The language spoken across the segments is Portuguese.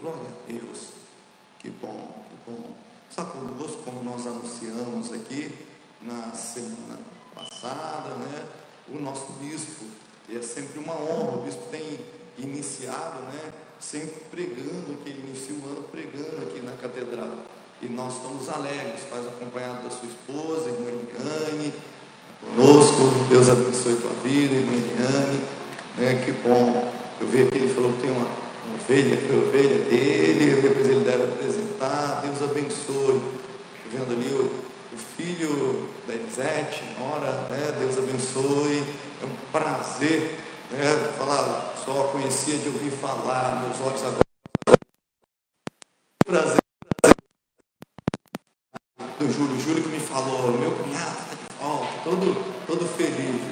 glória a Deus. Que bom, que bom. Está conosco, como nós anunciamos aqui na semana passada, né? O nosso bispo. E é sempre uma honra, o bispo tem iniciado, né? Sempre pregando, que ele inicia o ano pregando aqui na catedral. E nós estamos alegres, faz acompanhado da sua esposa, irmã Eliane, conosco. Deus abençoe tua vida, irmã Eliane. Né? Que bom. Eu vi aqui, ele falou que tem uma ovelha, a ovelha dele, depois ele deve apresentar. Deus abençoe. Vendo ali o, o filho da Elisete, Nora, né? Deus abençoe. É um prazer né? falar, só conhecia de ouvir falar, meus olhos agora. Prazer do Júlio, Júlio que me falou, meu cunhado está de volta, todo, todo feliz.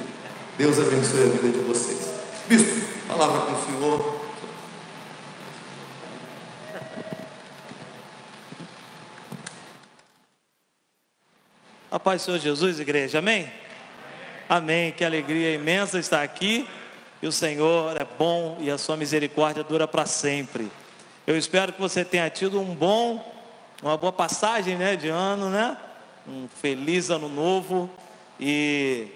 Deus abençoe a vida de vocês. Bispo, palavra com o Senhor. A paz do Senhor Jesus, igreja, amém? Amém, que alegria imensa estar aqui. E o Senhor é bom e a sua misericórdia dura para sempre. Eu espero que você tenha tido um bom uma boa passagem né, de ano, né? Um feliz ano novo e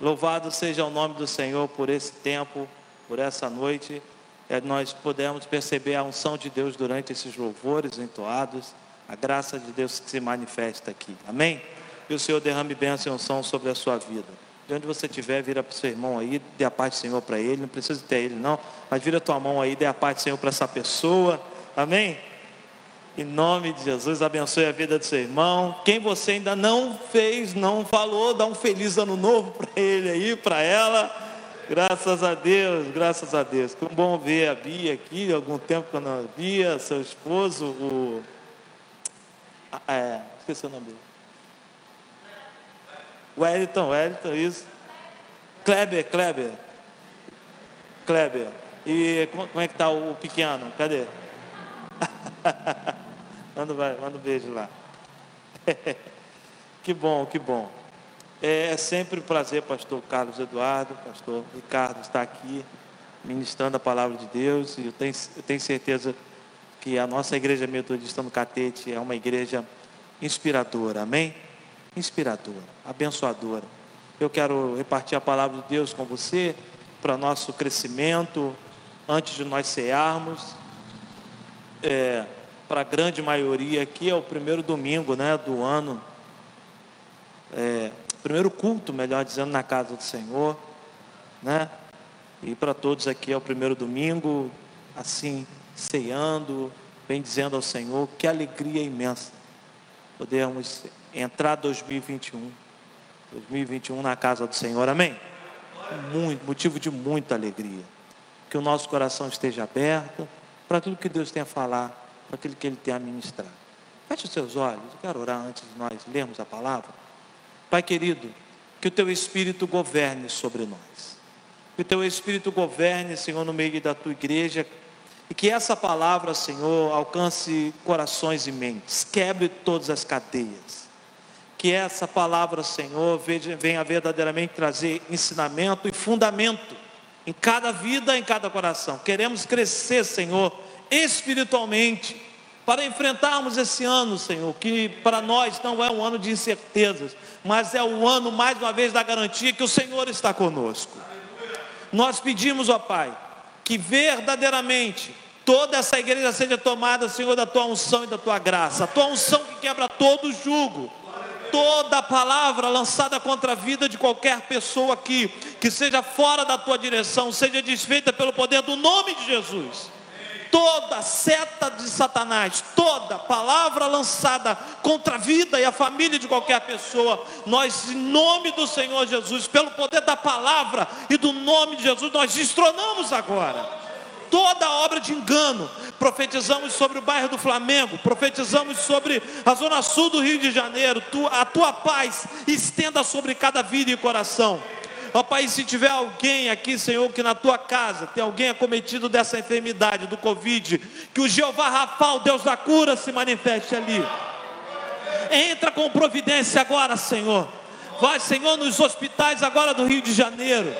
louvado seja o nome do Senhor por esse tempo, por essa noite. É, nós podemos perceber a unção de Deus durante esses louvores entoados, a graça de Deus que se manifesta aqui. Amém? E o Senhor derrame bênção e unção sobre a sua vida. De onde você estiver, vira para o seu irmão aí, dê a paz do Senhor para ele. Não precisa ter ele, não, mas vira a tua mão aí, dê a paz do Senhor para essa pessoa. Amém? Em nome de Jesus, abençoe a vida do seu irmão. Quem você ainda não fez, não falou, dá um feliz ano novo para ele aí, para ela. Graças a Deus, graças a Deus. Que bom ver a Bia aqui, algum tempo que eu não via, seu esposo, o. Ah, é, esqueci o nome dele. Wellington, Wellington, isso. Kleber, Kleber. Kleber. E como é que está o pequeno? Cadê? manda, manda um beijo lá. que bom, que bom. É, é sempre um prazer, pastor Carlos Eduardo, pastor Ricardo, estar aqui ministrando a palavra de Deus. E eu tenho, eu tenho certeza que a nossa igreja metodista no Catete é uma igreja inspiradora, amém? Inspiradora, abençoadora. Eu quero repartir a palavra de Deus com você para nosso crescimento, antes de nós cearmos é, para a grande maioria aqui é o primeiro domingo né, do ano, é, primeiro culto, melhor dizendo, na casa do Senhor, né? E para todos aqui é o primeiro domingo, assim, ceando, bendizendo ao Senhor, que alegria imensa podermos entrar 2021, 2021 na casa do Senhor, amém? Muito, motivo de muita alegria. Que o nosso coração esteja aberto para tudo que Deus tem a falar, para aquilo que Ele tem a ministrar. Feche os seus olhos, eu quero orar antes de nós lermos a palavra. Pai querido, que o Teu Espírito governe sobre nós. Que o Teu Espírito governe, Senhor, no meio da Tua igreja. E que essa palavra, Senhor, alcance corações e mentes, quebre todas as cadeias. Que essa palavra, Senhor, venha verdadeiramente trazer ensinamento e fundamento em cada vida, em cada coração. Queremos crescer, Senhor, espiritualmente, para enfrentarmos esse ano, Senhor, que para nós não é um ano de incertezas, mas é o ano, mais uma vez, da garantia que o Senhor está conosco. Nós pedimos, ó Pai, que verdadeiramente toda essa igreja seja tomada, Senhor, da tua unção e da tua graça, a tua unção que quebra todo jugo toda palavra lançada contra a vida de qualquer pessoa aqui, que seja fora da tua direção, seja desfeita pelo poder do nome de Jesus. Toda seta de Satanás, toda palavra lançada contra a vida e a família de qualquer pessoa, nós, em nome do Senhor Jesus, pelo poder da palavra e do nome de Jesus, nós destronamos agora toda obra de engano. Profetizamos sobre o bairro do Flamengo, profetizamos sobre a zona sul do Rio de Janeiro. a tua paz estenda sobre cada vida e coração. Ó Pai, se tiver alguém aqui, Senhor, que na tua casa tem alguém acometido dessa enfermidade, do Covid, que o Jeová Rafael, Deus da cura, se manifeste ali. Entra com providência agora, Senhor. Vai, Senhor, nos hospitais agora do Rio de Janeiro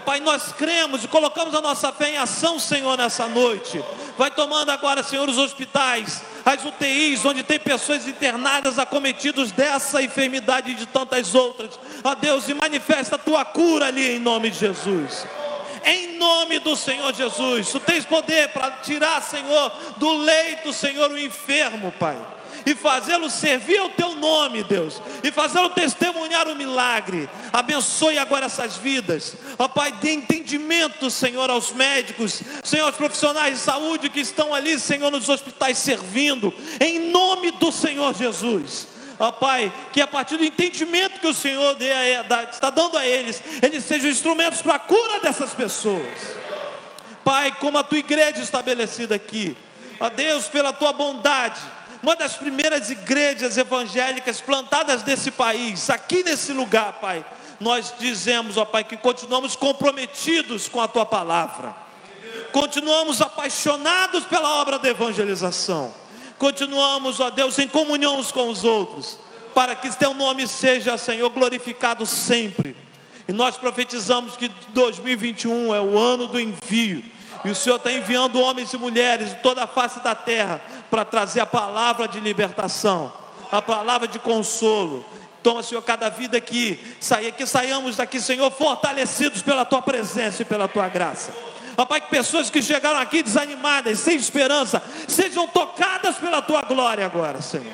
Pai, nós cremos e colocamos a nossa fé em ação, Senhor, nessa noite. Vai tomando agora, Senhor, os hospitais, as UTIs, onde tem pessoas internadas, acometidos dessa enfermidade e de tantas outras. Ó Deus, e manifesta a tua cura ali em nome de Jesus em nome do Senhor Jesus. Tu tens poder para tirar, Senhor, do leito, Senhor, o enfermo, Pai e fazê-lo servir ao teu nome, Deus, e fazê-lo testemunhar o milagre. Abençoe agora essas vidas, ó Pai, dê entendimento, Senhor, aos médicos, Senhor, aos profissionais de saúde que estão ali, Senhor, nos hospitais servindo, em nome do Senhor Jesus. Ó Pai, que a partir do entendimento que o Senhor está dando a eles, eles sejam instrumentos para a cura dessas pessoas. Pai, como a tua igreja estabelecida aqui, ó Deus, pela tua bondade, uma das primeiras igrejas evangélicas plantadas nesse país, aqui nesse lugar, Pai. Nós dizemos, ó Pai, que continuamos comprometidos com a tua palavra. Continuamos apaixonados pela obra da evangelização. Continuamos, ó Deus, em comunhão uns com os outros, para que teu nome seja, Senhor, glorificado sempre. E nós profetizamos que 2021 é o ano do envio. E o Senhor está enviando homens e mulheres de toda a face da terra para trazer a palavra de libertação, a palavra de consolo. Toma, Senhor, cada vida aqui, saia, que saiamos daqui, Senhor, fortalecidos pela tua presença e pela tua graça. Ó Pai, que pessoas que chegaram aqui desanimadas, sem esperança, sejam tocadas pela tua glória agora, Senhor.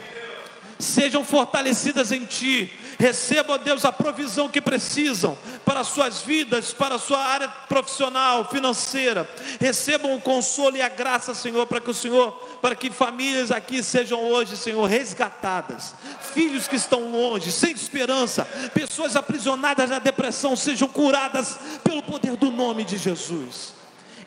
Sejam fortalecidas em Ti, Recebam, Deus, a provisão que precisam para suas vidas, para a sua área profissional, financeira. Recebam o consolo e a graça, Senhor, para que o Senhor, para que famílias aqui sejam hoje, Senhor, resgatadas. Filhos que estão longe, sem esperança, pessoas aprisionadas na depressão, sejam curadas pelo poder do nome de Jesus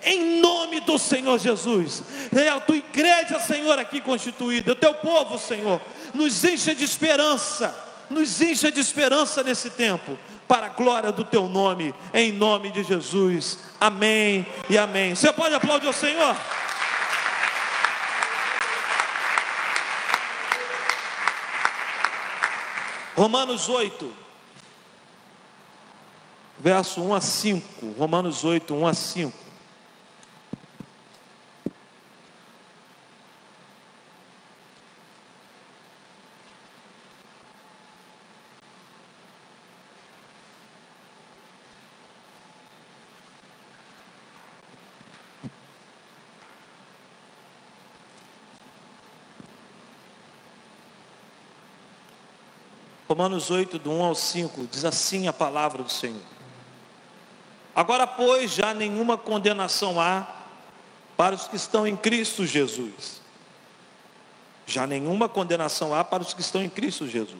em nome do Senhor Jesus. É a tua igreja, Senhor, aqui constituída, o teu povo, Senhor, nos encha de esperança nos encha de esperança nesse tempo, para a glória do teu nome, em nome de Jesus. Amém e amém. Você pode aplaudir o Senhor? Romanos 8, verso 1 a 5. Romanos 8, 1 a 5. Romanos 8, do 1 ao 5, diz assim a palavra do Senhor. Agora, pois, já nenhuma condenação há para os que estão em Cristo Jesus. Já nenhuma condenação há para os que estão em Cristo Jesus.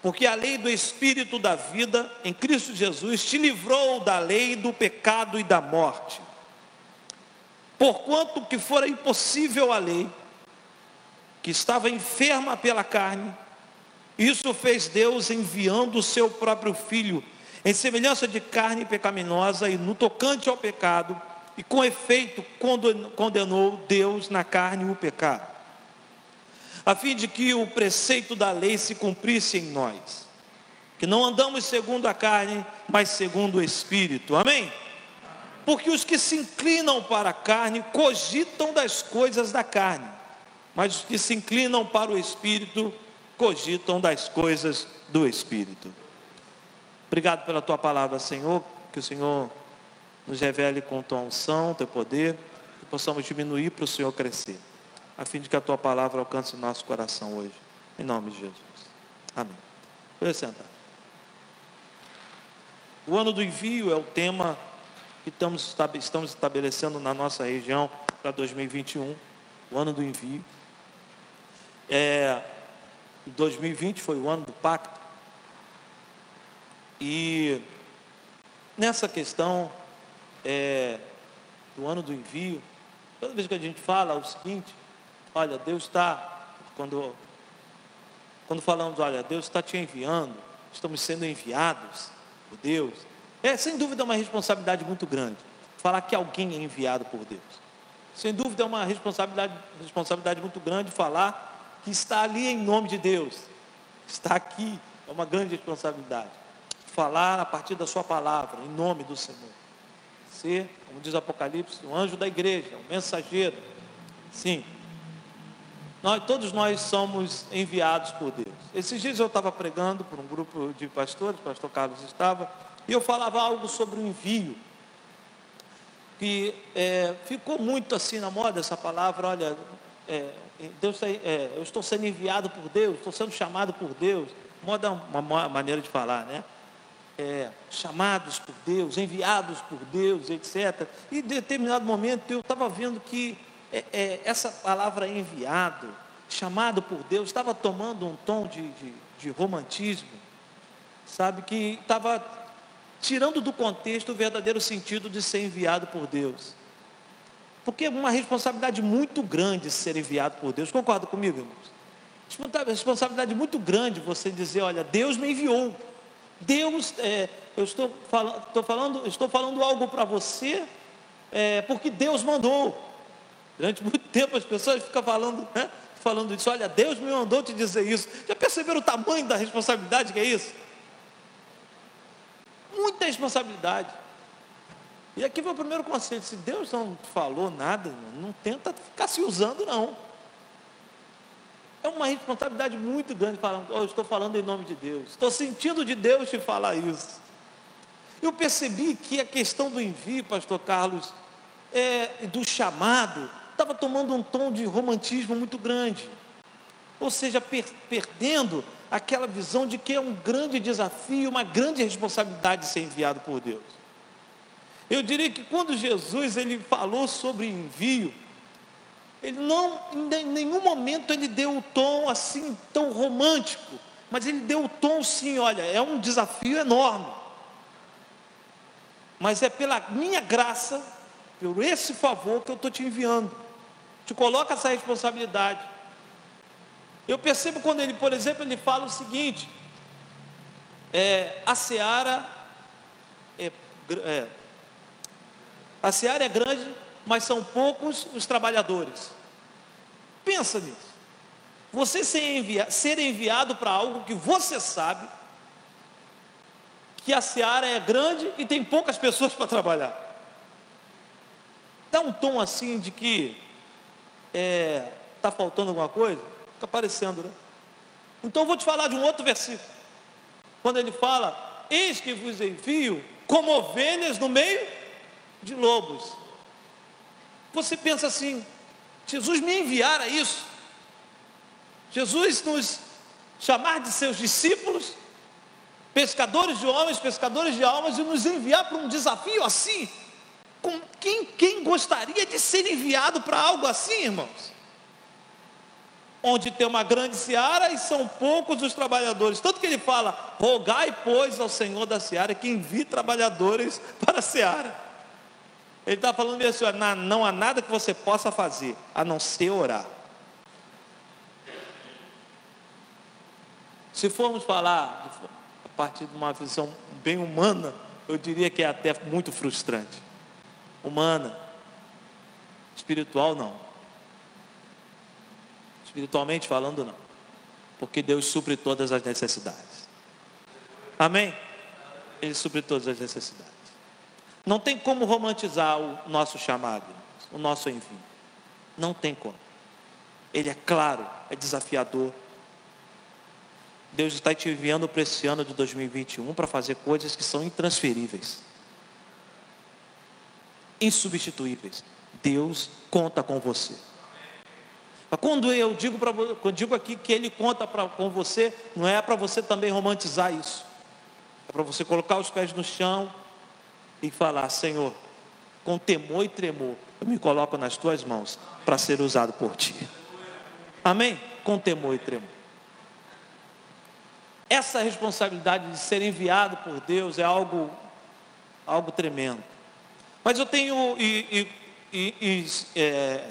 Porque a lei do Espírito da vida em Cristo Jesus te livrou da lei do pecado e da morte. Porquanto que fora impossível a lei, que estava enferma pela carne, isso fez Deus enviando o seu próprio filho em semelhança de carne pecaminosa e no tocante ao pecado, e com efeito condenou Deus na carne o pecado, a fim de que o preceito da lei se cumprisse em nós, que não andamos segundo a carne, mas segundo o Espírito. Amém? Porque os que se inclinam para a carne cogitam das coisas da carne, mas os que se inclinam para o Espírito cogitam das coisas do Espírito. Obrigado pela tua palavra, Senhor, que o Senhor nos revele com tua unção, teu poder, que possamos diminuir para o Senhor crescer, a fim de que a tua palavra alcance o nosso coração hoje, em nome de Jesus. Amém. Pode sentar. O ano do envio é o tema que estamos, estamos estabelecendo na nossa região para 2021, o ano do envio. É, 2020 foi o ano do pacto. E nessa questão é, do ano do envio, toda vez que a gente fala o seguinte, olha, Deus está, quando, quando falamos, olha, Deus está te enviando, estamos sendo enviados por Deus, é sem dúvida uma responsabilidade muito grande. Falar que alguém é enviado por Deus. Sem dúvida é uma responsabilidade, responsabilidade muito grande falar que está ali em nome de Deus, está aqui, é uma grande responsabilidade. Falar a partir da Sua palavra, em nome do Senhor. ser, como diz Apocalipse, um anjo da igreja, um mensageiro. Sim. Nós, todos nós somos enviados por Deus. Esses dias eu estava pregando por um grupo de pastores, o pastor Carlos estava, e eu falava algo sobre o envio. Que é, ficou muito assim na moda essa palavra, olha, é, Deus, é, eu estou sendo enviado por Deus, estou sendo chamado por Deus. Moda uma maneira de falar, né? É, chamados por Deus, enviados por Deus, etc. E em determinado momento eu estava vendo que é, é, essa palavra enviado, chamado por Deus, estava tomando um tom de, de, de romantismo, sabe? Que estava tirando do contexto o verdadeiro sentido de ser enviado por Deus. Porque é uma responsabilidade muito grande ser enviado por Deus. Concorda comigo, irmãos? Responsabilidade muito grande você dizer, olha, Deus me enviou. Deus, é, eu estou falando, estou falando, estou falando algo para você, é, porque Deus mandou. Durante muito tempo as pessoas ficam falando, né, falando isso, olha, Deus me mandou te dizer isso. Já perceberam o tamanho da responsabilidade que é isso? Muita responsabilidade. E aqui foi o primeiro conselho: se Deus não falou nada, não tenta ficar se usando, não. É uma responsabilidade muito grande falando, oh, estou falando em nome de Deus, estou sentindo de Deus te falar isso. Eu percebi que a questão do envio, pastor Carlos, é, do chamado, estava tomando um tom de romantismo muito grande. Ou seja, per, perdendo aquela visão de que é um grande desafio, uma grande responsabilidade ser enviado por Deus. Eu diria que quando Jesus ele falou sobre envio, ele não, em nenhum momento ele deu o tom assim tão romântico, mas ele deu o tom sim, olha, é um desafio enorme. Mas é pela minha graça, por esse favor que eu estou te enviando. Te coloca essa responsabilidade. Eu percebo quando ele, por exemplo, ele fala o seguinte: é, a seara é, é a seara é grande, mas são poucos os trabalhadores. Pensa nisso. Você ser, envia, ser enviado para algo que você sabe que a seara é grande e tem poucas pessoas para trabalhar. Dá um tom assim de que está é, tá faltando alguma coisa? Fica aparecendo, né? Então eu vou te falar de um outro versículo. Quando ele fala, eis que vos envio como ovelhas no meio de lobos. Você pensa assim: Jesus me enviara isso. Jesus nos chamar de seus discípulos, pescadores de homens, pescadores de almas, e nos enviar para um desafio assim. Com quem, quem gostaria de ser enviado para algo assim, irmãos? Onde tem uma grande seara e são poucos os trabalhadores. Tanto que ele fala: rogai, pois, ao Senhor da seara que envie trabalhadores para a seara. Ele está falando assim: não há nada que você possa fazer a não ser orar. Se formos falar a partir de uma visão bem humana, eu diria que é até muito frustrante. Humana, espiritual não. Espiritualmente falando, não. Porque Deus supre todas as necessidades. Amém? Ele supre todas as necessidades. Não tem como romantizar o nosso chamado, o nosso envio. Não tem como. Ele é claro, é desafiador. Deus está te enviando para esse ano de 2021 para fazer coisas que são intransferíveis, insubstituíveis. Deus conta com você. Quando eu digo, pra, quando digo aqui que Ele conta pra, com você, não é para você também romantizar isso. É para você colocar os pés no chão, e falar: Senhor, com temor e tremor, eu me coloco nas tuas mãos para ser usado por ti. Amém? Com temor e tremor. Essa responsabilidade de ser enviado por Deus é algo, algo tremendo. Mas eu tenho, e, e, e é,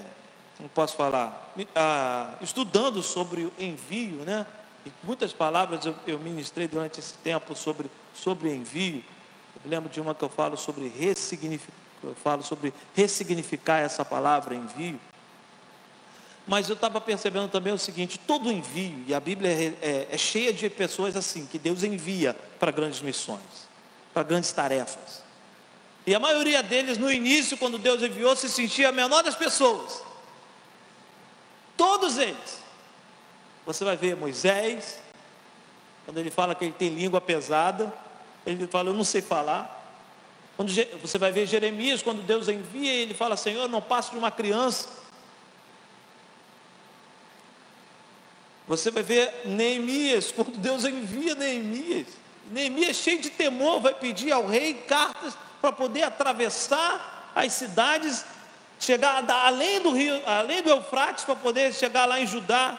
não posso falar, ah, estudando sobre o envio, né? E muitas palavras eu, eu ministrei durante esse tempo sobre, sobre envio. Eu lembro de uma que eu falo sobre ressignificar, eu falo sobre ressignificar essa palavra envio. Mas eu estava percebendo também o seguinte: todo envio, e a Bíblia é, é, é cheia de pessoas assim, que Deus envia para grandes missões, para grandes tarefas. E a maioria deles, no início, quando Deus enviou, se sentia a menor das pessoas. Todos eles. Você vai ver Moisés, quando ele fala que ele tem língua pesada, ele fala, eu não sei falar. Quando você vai ver Jeremias, quando Deus envia, ele fala, Senhor, não passo de uma criança. Você vai ver Neemias, quando Deus envia Neemias. Neemias, cheio de temor, vai pedir ao rei cartas para poder atravessar as cidades, chegar além do rio, além do Eufrates, para poder chegar lá em Judá,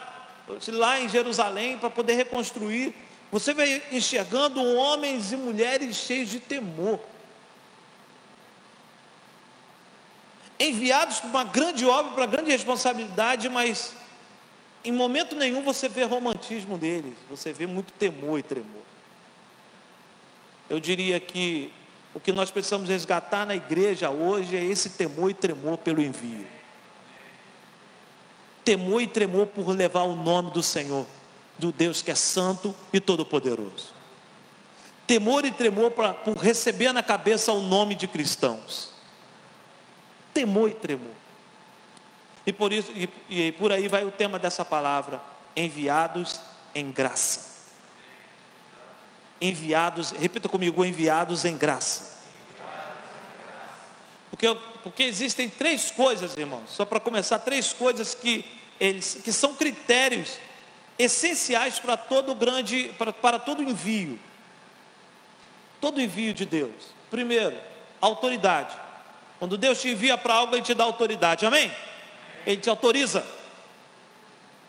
lá em Jerusalém, para poder reconstruir. Você vai enxergando homens e mulheres cheios de temor. Enviados para uma grande obra, para grande responsabilidade, mas em momento nenhum você vê romantismo deles, você vê muito temor e tremor. Eu diria que o que nós precisamos resgatar na igreja hoje é esse temor e tremor pelo envio. Temor e tremor por levar o nome do Senhor, do Deus que é santo e todo-poderoso. Temor e tremor pra, por receber na cabeça o nome de cristãos. Temor e tremor. E por isso, e, e por aí vai o tema dessa palavra: enviados em graça. Enviados, repita comigo, enviados em graça. Porque, porque existem três coisas, irmãos, só para começar, três coisas que, eles, que são critérios essenciais para todo grande, para, para todo envio. Todo envio de Deus. Primeiro, autoridade. Quando Deus te envia para algo, Ele te dá autoridade, amém? Ele te autoriza.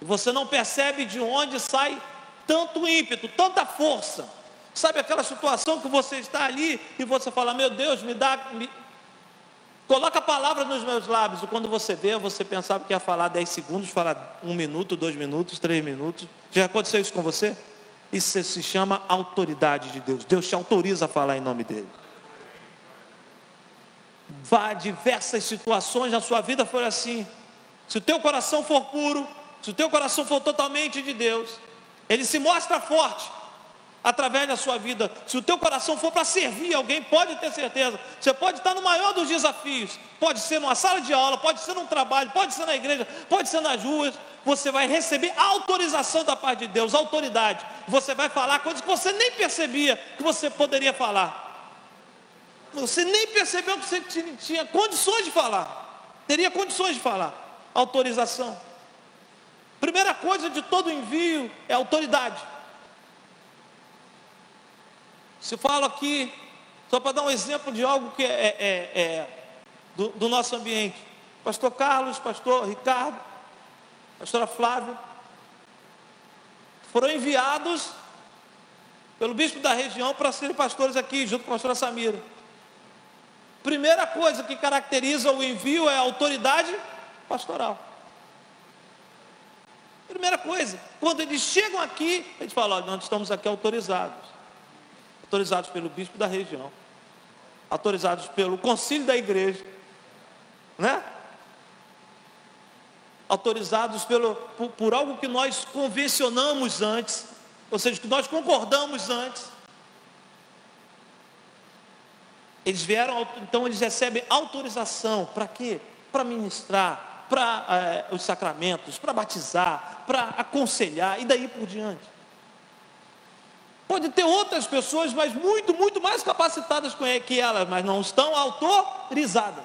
E você não percebe de onde sai tanto ímpeto, tanta força. Sabe aquela situação que você está ali e você fala: Meu Deus, me dá. Me... Coloca a palavra nos meus lábios. Quando você vê, você pensava que ia falar 10 segundos, falar um minuto, dois minutos, três minutos. Já aconteceu isso com você? Isso se chama autoridade de Deus. Deus te autoriza a falar em nome dele. Vá diversas situações na sua vida foram assim. Se o teu coração for puro, se o teu coração for totalmente de Deus, ele se mostra forte através da sua vida. Se o teu coração for para servir alguém, pode ter certeza. Você pode estar no maior dos desafios. Pode ser numa sala de aula, pode ser num trabalho, pode ser na igreja, pode ser nas ruas. Você vai receber autorização da parte de Deus, autoridade. Você vai falar coisas que você nem percebia que você poderia falar. Você nem percebeu que você tinha condições de falar. Teria condições de falar autorização. Primeira coisa de todo envio é autoridade. Se falo aqui, só para dar um exemplo de algo que é, é, é, é do, do, nosso ambiente. Pastor Carlos, pastor Ricardo, pastora Flávia, foram enviados pelo bispo da região para serem pastores aqui, junto com a pastora Samira. Primeira coisa que caracteriza o envio é a autoridade pastoral. Primeira coisa, quando eles chegam aqui, eles falam, olha, nós estamos aqui autorizados. Autorizados pelo bispo da região. Autorizados pelo concílio da igreja. Né? Autorizados pelo, por, por algo que nós convencionamos antes. Ou seja, que nós concordamos antes. Eles vieram, então eles recebem autorização. Para quê? Para ministrar, para é, os sacramentos, para batizar, para aconselhar e daí por diante. Pode ter outras pessoas, mas muito, muito mais capacitadas que elas, mas não estão autorizadas.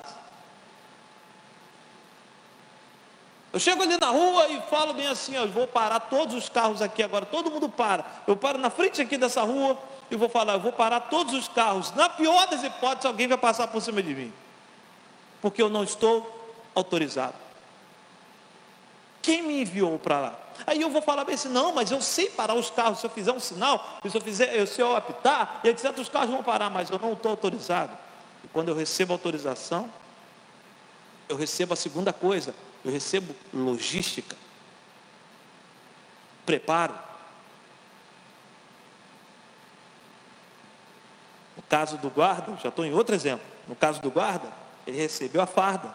Eu chego ali na rua e falo bem assim, ó, eu vou parar todos os carros aqui agora, todo mundo para. Eu paro na frente aqui dessa rua e vou falar, eu vou parar todos os carros. Na pior das hipóteses, alguém vai passar por cima de mim. Porque eu não estou autorizado. Quem me enviou para lá? Aí eu vou falar bem assim, não, mas eu sei parar os carros, se eu fizer um sinal, se eu fizer, se eu apitar, e etc, os carros vão parar, mas eu não estou autorizado. E quando eu recebo autorização, eu recebo a segunda coisa, eu recebo logística, preparo. No caso do guarda, já estou em outro exemplo. No caso do guarda, ele recebeu a farda,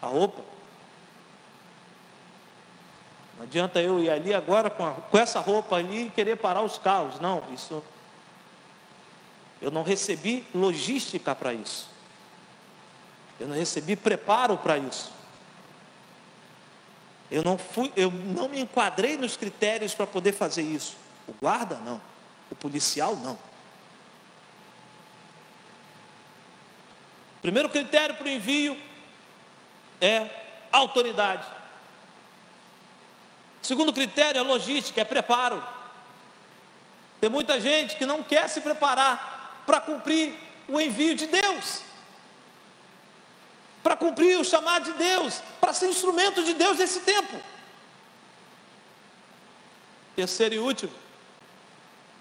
a roupa. Não adianta eu ir ali agora com, a, com essa roupa ali e querer parar os carros. Não, isso. Eu não recebi logística para isso. Eu não recebi preparo para isso. Eu não fui, eu não me enquadrei nos critérios para poder fazer isso. O guarda não, o policial não. Primeiro critério para o envio é autoridade. Segundo critério é logística, é preparo. Tem muita gente que não quer se preparar para cumprir o envio de Deus, para cumprir o chamado de Deus, para ser instrumento de Deus nesse tempo. Terceiro e último,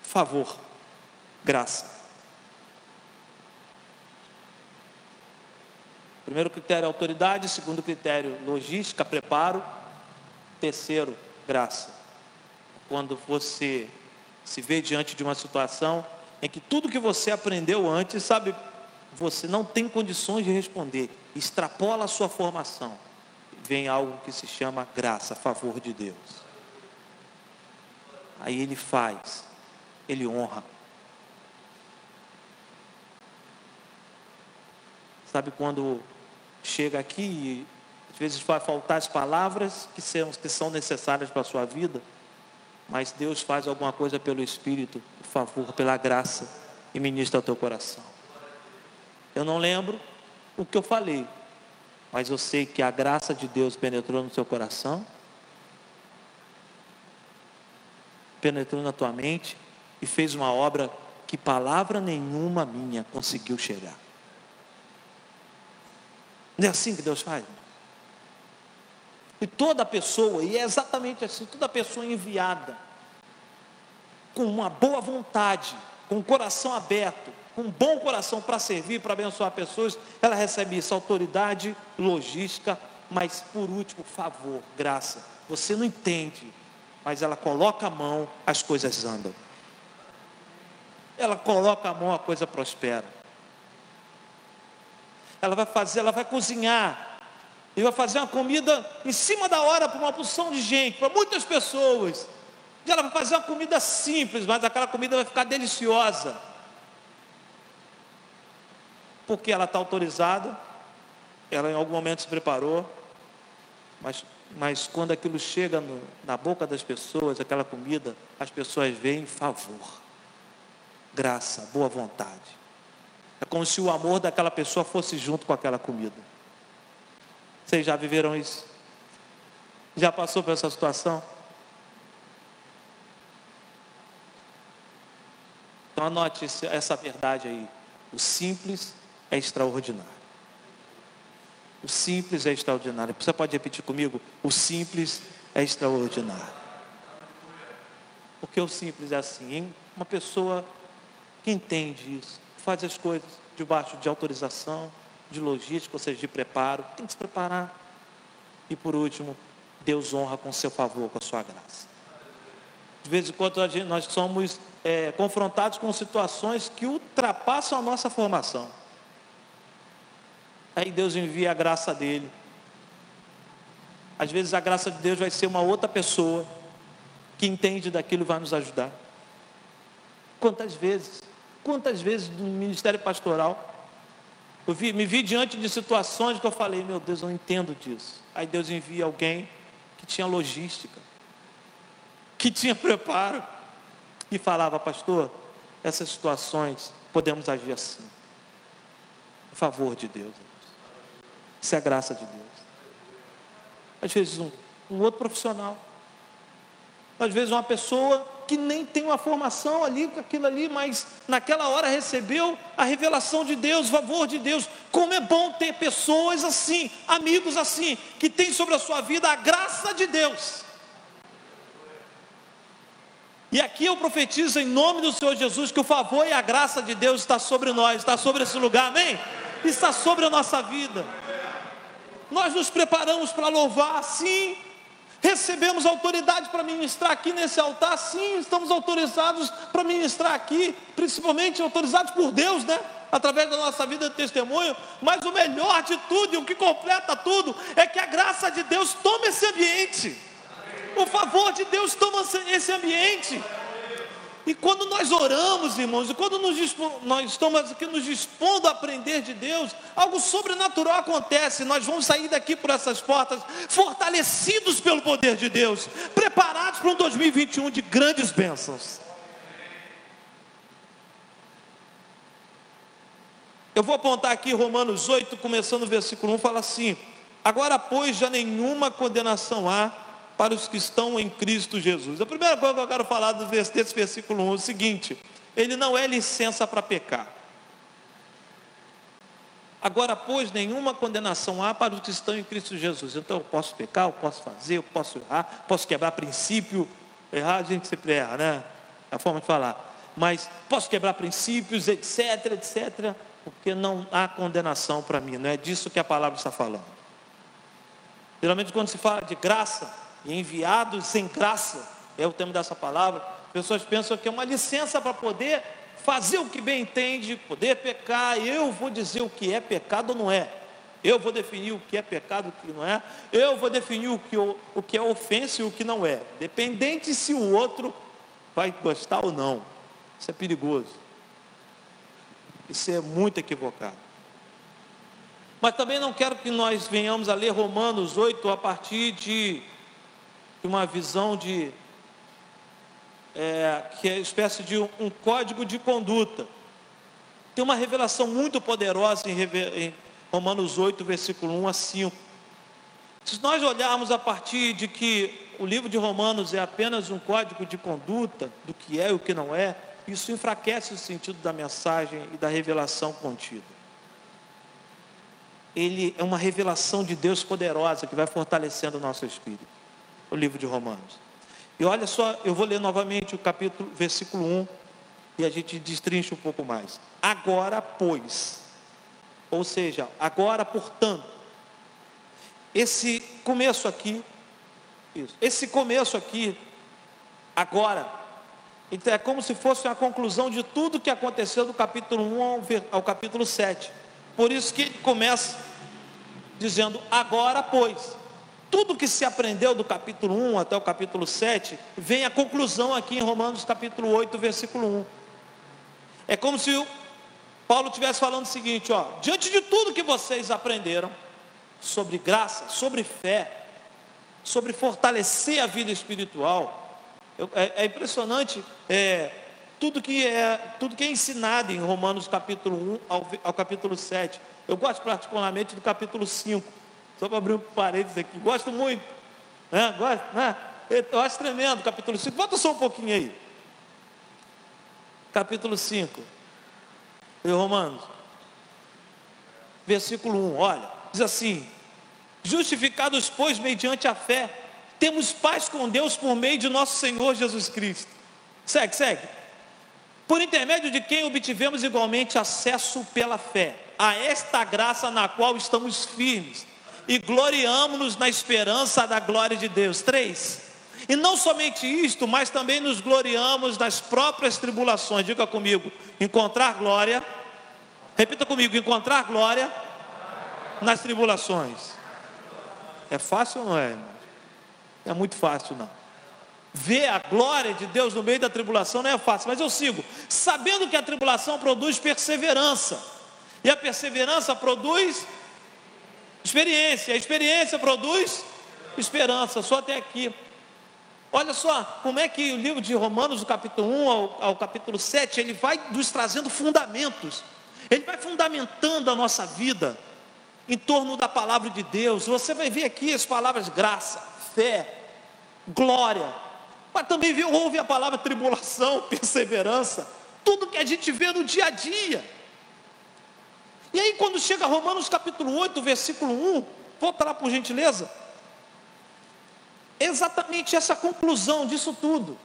favor, graça. Primeiro critério, autoridade. Segundo critério, logística, preparo. Terceiro, graça. Quando você se vê diante de uma situação em que tudo que você aprendeu antes, sabe, você não tem condições de responder, extrapola a sua formação. Vem algo que se chama graça, favor de Deus. Aí ele faz, ele honra. Sabe quando chega aqui e vezes vai faltar as palavras que são, que são necessárias para a sua vida, mas Deus faz alguma coisa pelo Espírito, por favor, pela graça, e ministra ao teu coração. Eu não lembro o que eu falei, mas eu sei que a graça de Deus penetrou no seu coração, penetrou na tua mente e fez uma obra que palavra nenhuma minha conseguiu chegar. Não é assim que Deus faz? E toda pessoa, e é exatamente assim, toda pessoa enviada, com uma boa vontade, com o coração aberto, com um bom coração para servir, para abençoar pessoas, ela recebe isso, autoridade, logística, mas por último, favor, graça. Você não entende, mas ela coloca a mão, as coisas andam. Ela coloca a mão, a coisa prospera. Ela vai fazer, ela vai cozinhar, e vai fazer uma comida em cima da hora para uma porção de gente, para muitas pessoas. E ela vai fazer uma comida simples, mas aquela comida vai ficar deliciosa. Porque ela está autorizada, ela em algum momento se preparou, mas, mas quando aquilo chega no, na boca das pessoas, aquela comida, as pessoas veem favor, graça, boa vontade. É como se o amor daquela pessoa fosse junto com aquela comida. Vocês já viveram isso? Já passou por essa situação? Então anote essa verdade aí. O simples é extraordinário. O simples é extraordinário. Você pode repetir comigo? O simples é extraordinário. Porque o simples é assim, hein? Uma pessoa que entende isso, faz as coisas debaixo de autorização, de logística, ou seja, de preparo, tem que se preparar. E por último, Deus honra com seu favor, com a sua graça. De vez em quando nós somos é, confrontados com situações que ultrapassam a nossa formação. Aí Deus envia a graça dele. Às vezes a graça de Deus vai ser uma outra pessoa que entende daquilo e vai nos ajudar. Quantas vezes, quantas vezes no ministério pastoral eu vi, me vi diante de situações que eu falei, meu Deus, eu não entendo disso. Aí Deus envia alguém que tinha logística, que tinha preparo, e falava, pastor, essas situações podemos agir assim. Por favor de Deus. Isso é a graça de Deus. Às vezes um, um outro profissional. Às vezes uma pessoa que nem tem uma formação ali com aquilo ali, mas naquela hora recebeu a revelação de Deus, o favor de Deus. Como é bom ter pessoas assim, amigos assim, que tem sobre a sua vida a graça de Deus. E aqui eu profetizo em nome do Senhor Jesus que o favor e a graça de Deus está sobre nós, está sobre esse lugar, amém? Está sobre a nossa vida. Nós nos preparamos para louvar, sim, Recebemos autoridade para ministrar aqui nesse altar? Sim, estamos autorizados para ministrar aqui, principalmente autorizados por Deus, né? Através da nossa vida de testemunho. Mas o melhor de tudo e o que completa tudo é que a graça de Deus toma esse ambiente. O favor de Deus toma esse ambiente. E quando nós oramos, irmãos, e quando nós estamos aqui nos dispondo a aprender de Deus, algo sobrenatural acontece. Nós vamos sair daqui por essas portas fortalecidos pelo poder de Deus, preparados para um 2021 de grandes bênçãos. Eu vou apontar aqui Romanos 8, começando o versículo 1, fala assim: Agora, pois, já nenhuma condenação há para os que estão em Cristo Jesus. A primeira coisa que eu quero falar desse versículo 1 é o seguinte: ele não é licença para pecar. Agora, pois, nenhuma condenação há para os que estão em Cristo Jesus. Então, eu posso pecar, eu posso fazer, eu posso errar, posso quebrar princípio. Errar, a gente sempre erra, né? É a forma de falar. Mas posso quebrar princípios, etc, etc, porque não há condenação para mim. Não é disso que a palavra está falando. Geralmente, quando se fala de graça, enviados em graça, é o termo dessa palavra. Pessoas pensam que é uma licença para poder fazer o que bem entende, poder pecar. Eu vou dizer o que é pecado ou não é. Eu vou definir o que é pecado o que não é. Eu vou definir o que, o que é ofensa e o que não é. Dependente se o outro vai gostar ou não. Isso é perigoso. Isso é muito equivocado. Mas também não quero que nós venhamos a ler Romanos 8 a partir de uma visão de é, que é espécie de um, um, código de conduta. Tem uma revelação muito poderosa em, em Romanos 8, versículo 1 a 5. Se nós olharmos a partir de que o livro de Romanos é apenas um código de conduta do que é e o que não é, isso enfraquece o sentido da mensagem e da revelação contida. Ele é uma revelação de Deus poderosa que vai fortalecendo o nosso espírito o livro de Romanos. E olha só, eu vou ler novamente o capítulo, versículo 1, e a gente destrincha um pouco mais. Agora, pois, ou seja, agora, portanto, esse começo aqui, isso, esse começo aqui, agora, então é como se fosse a conclusão de tudo que aconteceu do capítulo 1 ao, ao capítulo 7. Por isso que ele começa dizendo, agora, pois tudo que se aprendeu do capítulo 1 até o capítulo 7, vem a conclusão aqui em Romanos capítulo 8, versículo 1. É como se o Paulo estivesse falando o seguinte, ó, diante de tudo que vocês aprenderam sobre graça, sobre fé, sobre fortalecer a vida espiritual, é, é, impressionante é, tudo, que é, tudo que é ensinado em Romanos capítulo 1 ao, ao capítulo 7. Eu gosto particularmente do capítulo 5 só para abrir um parênteses aqui. Gosto muito. Né? Gosto, né? Eu acho tremendo, capítulo 5. Bota só um pouquinho aí. Capítulo 5. De Romanos. Versículo 1. Olha, diz assim: Justificados, pois, mediante a fé, temos paz com Deus por meio de nosso Senhor Jesus Cristo. Segue, segue. Por intermédio de quem obtivemos igualmente acesso pela fé a esta graça na qual estamos firmes e gloriamo-nos na esperança da glória de Deus. Três. E não somente isto, mas também nos gloriamos nas próprias tribulações. Diga comigo: encontrar glória. Repita comigo: encontrar glória nas tribulações. É fácil ou não é? É muito fácil, não. Ver a glória de Deus no meio da tribulação não é fácil, mas eu sigo, sabendo que a tribulação produz perseverança, e a perseverança produz Experiência. A experiência produz esperança. Só até aqui. Olha só como é que o livro de Romanos, do capítulo 1 ao, ao capítulo 7, ele vai nos trazendo fundamentos. Ele vai fundamentando a nossa vida em torno da palavra de Deus. Você vai ver aqui as palavras graça, fé, glória. Mas também ouve a palavra tribulação, perseverança. Tudo que a gente vê no dia a dia. E aí, quando chega Romanos capítulo 8, versículo 1, volta lá por gentileza. Exatamente essa conclusão disso tudo.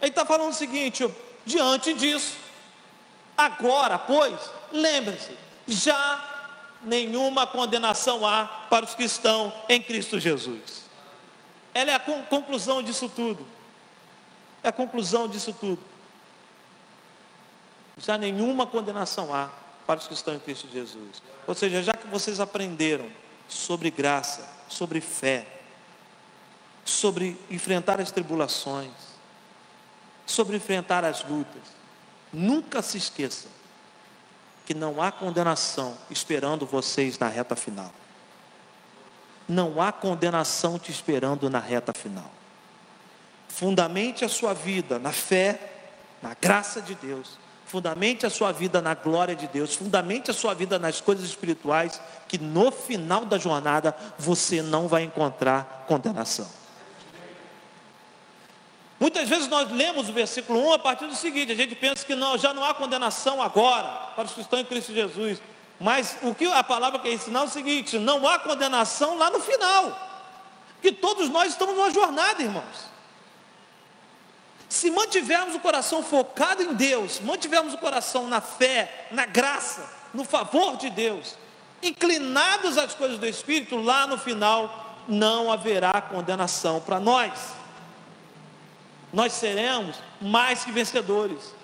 Ele está falando o seguinte: diante disso, agora, pois, lembre-se, já nenhuma condenação há para os que estão em Cristo Jesus. Ela é a conclusão disso tudo. É a conclusão disso tudo. Já nenhuma condenação há para os que estão em Cristo Jesus. Ou seja, já que vocês aprenderam sobre graça, sobre fé, sobre enfrentar as tribulações, sobre enfrentar as lutas, nunca se esqueça que não há condenação esperando vocês na reta final. Não há condenação te esperando na reta final. Fundamente a sua vida na fé, na graça de Deus. Fundamente a sua vida na glória de Deus. Fundamente a sua vida nas coisas espirituais, que no final da jornada você não vai encontrar condenação. Muitas vezes nós lemos o versículo 1 a partir do seguinte: a gente pensa que não, já não há condenação agora para os que estão em Cristo Jesus. Mas o que a palavra quer ensinar é o seguinte: não há condenação lá no final. Que todos nós estamos numa jornada, irmãos. Se mantivermos o coração focado em Deus, mantivermos o coração na fé, na graça, no favor de Deus, inclinados às coisas do Espírito, lá no final não haverá condenação para nós nós seremos mais que vencedores.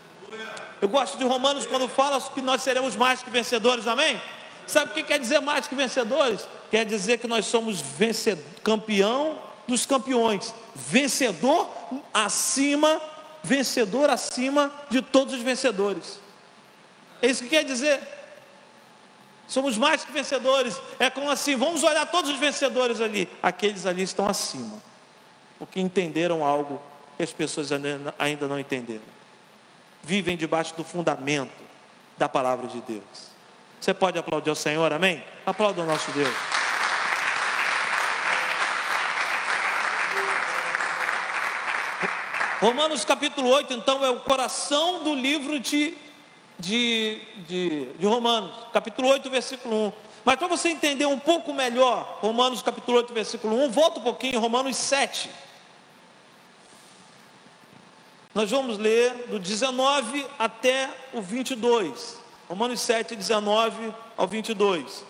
Eu gosto de Romanos quando fala que nós seremos mais que vencedores, amém? Sabe o que quer dizer mais que vencedores? Quer dizer que nós somos vencedor, campeão dos campeões, vencedor acima, vencedor acima de todos os vencedores. É isso que quer dizer. Somos mais que vencedores. É como assim, vamos olhar todos os vencedores ali. Aqueles ali estão acima. Porque entenderam algo que as pessoas ainda não entenderam. Vivem debaixo do fundamento da palavra de Deus. Você pode aplaudir ao Senhor, amém? Aplauda o nosso Deus. Romanos capítulo 8, então, é o coração do livro de, de, de, de Romanos, capítulo 8, versículo 1. Mas para você entender um pouco melhor, Romanos capítulo 8, versículo 1, volta um pouquinho, Romanos 7. Nós vamos ler do 19 até o 22. Romanos 7, 19 ao 22.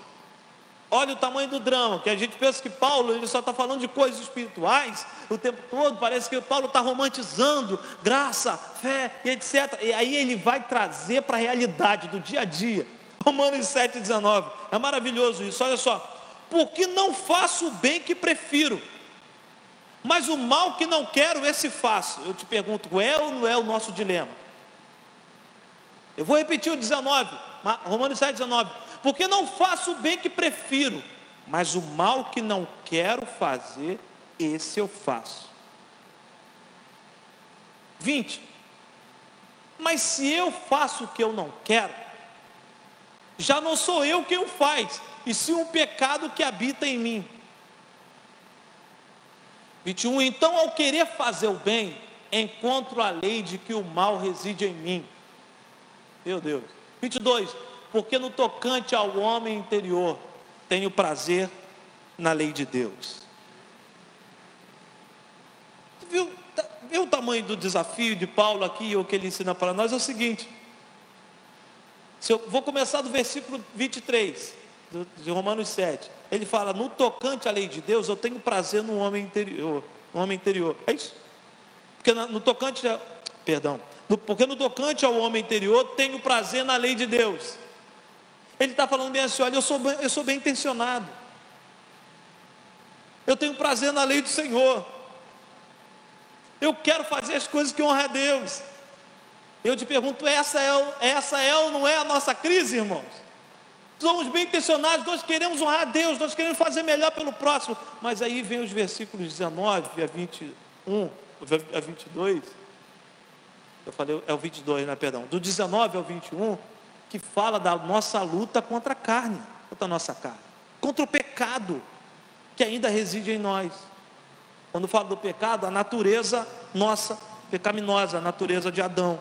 Olha o tamanho do drama, que a gente pensa que Paulo ele só está falando de coisas espirituais o tempo todo, parece que Paulo está romantizando graça, fé e etc. E aí ele vai trazer para a realidade do dia a dia. Romanos 7, 19. É maravilhoso isso, olha só. Porque não faço o bem que prefiro, mas o mal que não quero, esse faço. Eu te pergunto, é ou não é o nosso dilema? Eu vou repetir o 19, Romanos 7, 19. Porque não faço o bem que prefiro, mas o mal que não quero fazer, esse eu faço. 20. Mas se eu faço o que eu não quero, já não sou eu quem o faz, e sim um pecado que habita em mim. 21. Então, ao querer fazer o bem, encontro a lei de que o mal reside em mim. Meu Deus. 22. Porque no tocante ao homem interior, tenho prazer na lei de Deus. Viu, viu o tamanho do desafio de Paulo aqui, o que ele ensina para nós? É o seguinte. Se eu, vou começar do versículo 23, de Romanos 7 ele fala: no tocante à lei de Deus, eu tenho prazer no homem interior. No homem interior. É isso. Porque no tocante, perdão, no, porque no tocante ao homem interior, tenho prazer na lei de Deus. Ele está falando bem assim: olha, eu sou, eu sou bem intencionado. Eu tenho prazer na lei do Senhor. Eu quero fazer as coisas que honram a Deus. Eu te pergunto, essa é, essa é ou não é a nossa crise, irmãos? somos bem intencionados, nós queremos honrar a Deus, nós queremos fazer melhor pelo próximo. Mas aí vem os versículos 19 a 21, a 22. Eu falei, é o 22, né? Perdão. Do 19 ao 21, que fala da nossa luta contra a carne, contra a nossa carne, contra o pecado que ainda reside em nós. Quando falo do pecado, a natureza nossa pecaminosa, a natureza de Adão.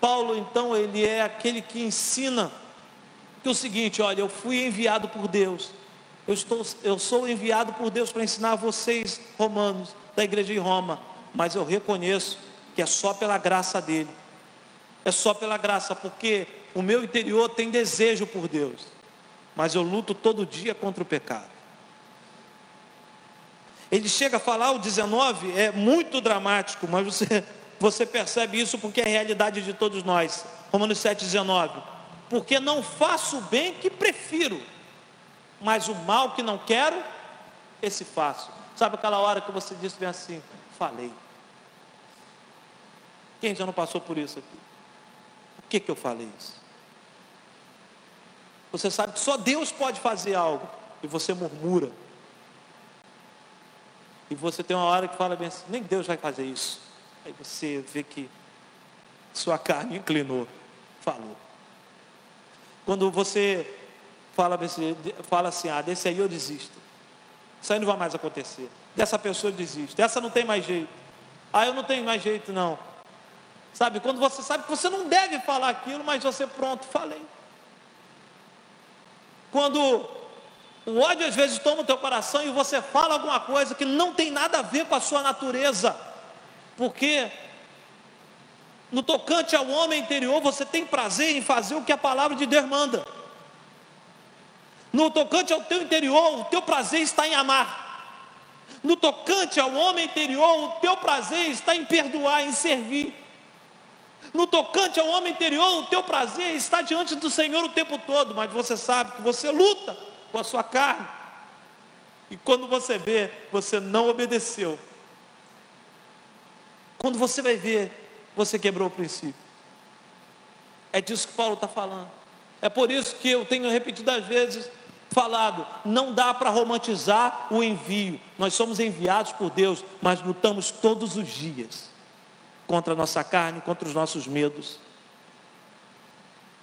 Paulo, então, ele é aquele que ensina que é o seguinte: olha, eu fui enviado por Deus, eu, estou, eu sou enviado por Deus para ensinar vocês, romanos, da igreja em Roma, mas eu reconheço que é só pela graça dele, é só pela graça, porque o meu interior tem desejo por Deus, mas eu luto todo dia contra o pecado. Ele chega a falar, o 19 é muito dramático, mas você você percebe isso porque é a realidade de todos nós. Romanos 7,19. Porque não faço o bem que prefiro, mas o mal que não quero, esse faço. Sabe aquela hora que você disse bem assim: falei. Quem já não passou por isso aqui? Por que, que eu falei isso? Você sabe que só Deus pode fazer algo e você murmura. E você tem uma hora que fala bem assim, nem Deus vai fazer isso. Aí você vê que sua carne inclinou, falou. Quando você fala assim, fala assim, ah, desse aí eu desisto. Isso aí não vai mais acontecer. Dessa pessoa eu desisto. Dessa não tem mais jeito. Ah, eu não tenho mais jeito não. Sabe, quando você sabe que você não deve falar aquilo, mas você pronto, falei. Quando o ódio às vezes toma o teu coração e você fala alguma coisa que não tem nada a ver com a sua natureza, porque no tocante ao homem interior você tem prazer em fazer o que a palavra de Deus manda. No tocante ao teu interior, o teu prazer está em amar. No tocante ao homem interior, o teu prazer está em perdoar, em servir. No tocante ao homem interior, o teu prazer está diante do Senhor o tempo todo, mas você sabe que você luta com a sua carne. E quando você vê, você não obedeceu. Quando você vai ver, você quebrou o princípio. É disso que Paulo está falando. É por isso que eu tenho repetidas vezes falado, não dá para romantizar o envio. Nós somos enviados por Deus, mas lutamos todos os dias contra a nossa carne, contra os nossos medos.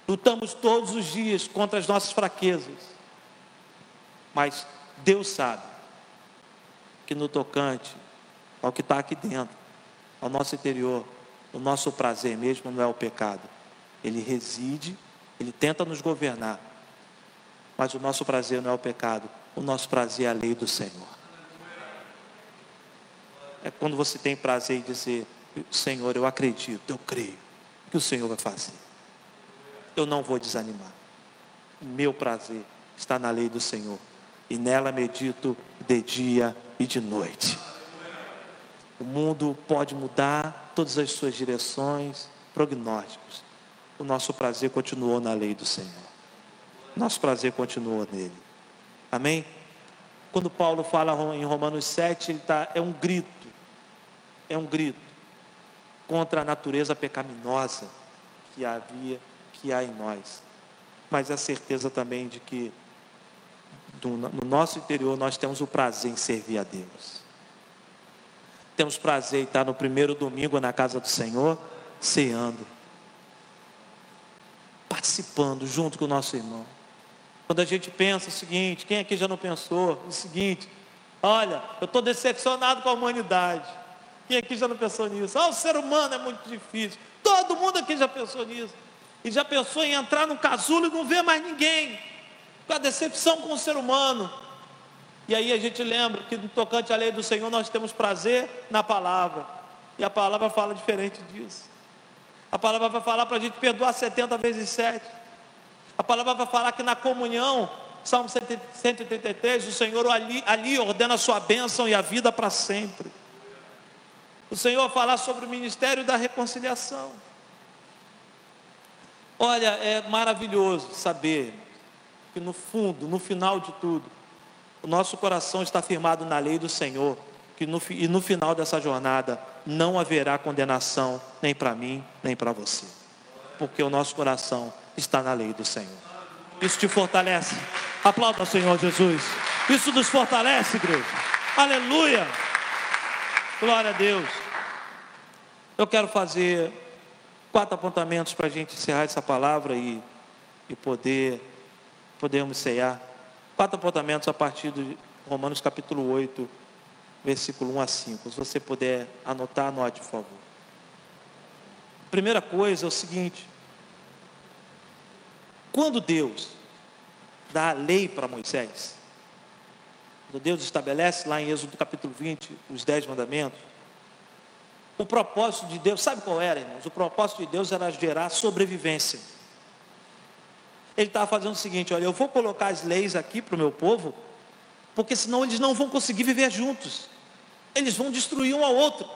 Lutamos todos os dias contra as nossas fraquezas. Mas Deus sabe que no tocante ao que está aqui dentro, ao nosso interior, o nosso prazer mesmo não é o pecado. Ele reside, ele tenta nos governar. Mas o nosso prazer não é o pecado, o nosso prazer é a lei do Senhor. É quando você tem prazer em dizer, Senhor, eu acredito, eu creio que o Senhor vai fazer. Eu não vou desanimar. Meu prazer está na lei do Senhor. E nela medito de dia e de noite. O mundo pode mudar todas as suas direções, prognósticos. O nosso prazer continuou na lei do Senhor. Nosso prazer continuou nele. Amém? Quando Paulo fala em Romanos 7, ele tá, é um grito. É um grito contra a natureza pecaminosa que havia, que há em nós. Mas a certeza também de que no nosso interior nós temos o prazer em servir a Deus. Temos prazer em estar no primeiro domingo na casa do Senhor, ceando, participando junto com o nosso irmão. Quando a gente pensa o seguinte, quem aqui já não pensou o seguinte? Olha, eu estou decepcionado com a humanidade. Quem aqui já não pensou nisso? Ah, o ser humano é muito difícil. Todo mundo aqui já pensou nisso. E já pensou em entrar num casulo e não ver mais ninguém. Com a decepção com o ser humano. E aí a gente lembra que no tocante à lei do Senhor nós temos prazer na palavra. E a palavra fala diferente disso. A palavra vai falar para a gente perdoar 70 vezes 7. A palavra vai falar que na comunhão, Salmo 133, o Senhor ali, ali ordena a sua bênção e a vida para sempre o Senhor falar sobre o ministério da reconciliação. Olha, é maravilhoso saber que no fundo, no final de tudo, o nosso coração está firmado na lei do Senhor, que no, e no final dessa jornada não haverá condenação nem para mim, nem para você, porque o nosso coração está na lei do Senhor. Isso te fortalece. Aplauda o Senhor Jesus. Isso nos fortalece, igreja. Aleluia. Glória a Deus. Eu quero fazer quatro apontamentos para a gente encerrar essa palavra e, e poder podermos ceiar. Quatro apontamentos a partir de Romanos capítulo 8, versículo 1 a 5. Se você puder anotar, anote, por favor. Primeira coisa é o seguinte: quando Deus dá a lei para Moisés, quando Deus estabelece lá em Êxodo capítulo 20 os dez mandamentos, o propósito de Deus, sabe qual era, irmãos? O propósito de Deus era gerar sobrevivência. Ele estava fazendo o seguinte: olha, eu vou colocar as leis aqui para o meu povo, porque senão eles não vão conseguir viver juntos. Eles vão destruir um ao outro.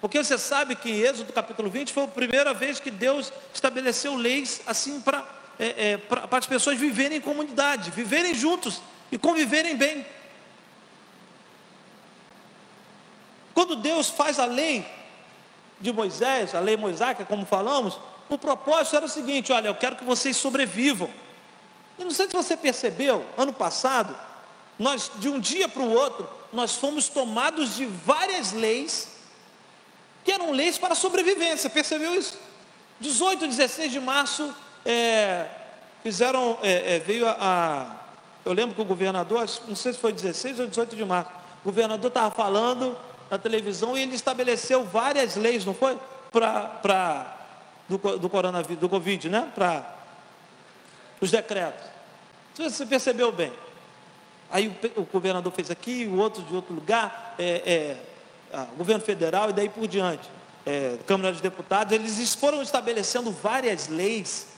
Porque você sabe que em Êxodo capítulo 20 foi a primeira vez que Deus estabeleceu leis assim para é, é, as pessoas viverem em comunidade, viverem juntos e conviverem bem. Quando Deus faz a lei de Moisés, a lei mosaica, como falamos, o propósito era o seguinte: olha, eu quero que vocês sobrevivam. E não sei se você percebeu, ano passado, nós, de um dia para o outro, nós fomos tomados de várias leis, que eram leis para sobrevivência, percebeu isso? 18, 16 de março, é, fizeram, é, é, veio a, a, eu lembro que o governador, não sei se foi 16 ou 18 de março, o governador estava falando na televisão e ele estabeleceu várias leis, não foi? Para do, do coronavírus, do Covid, né? Para os decretos. Você percebeu bem. Aí o, o, governador fez aqui, o outro de outro lugar, é, é, governo federal e daí por diante. É, Câmara dos Deputados, eles foram estabelecendo várias leis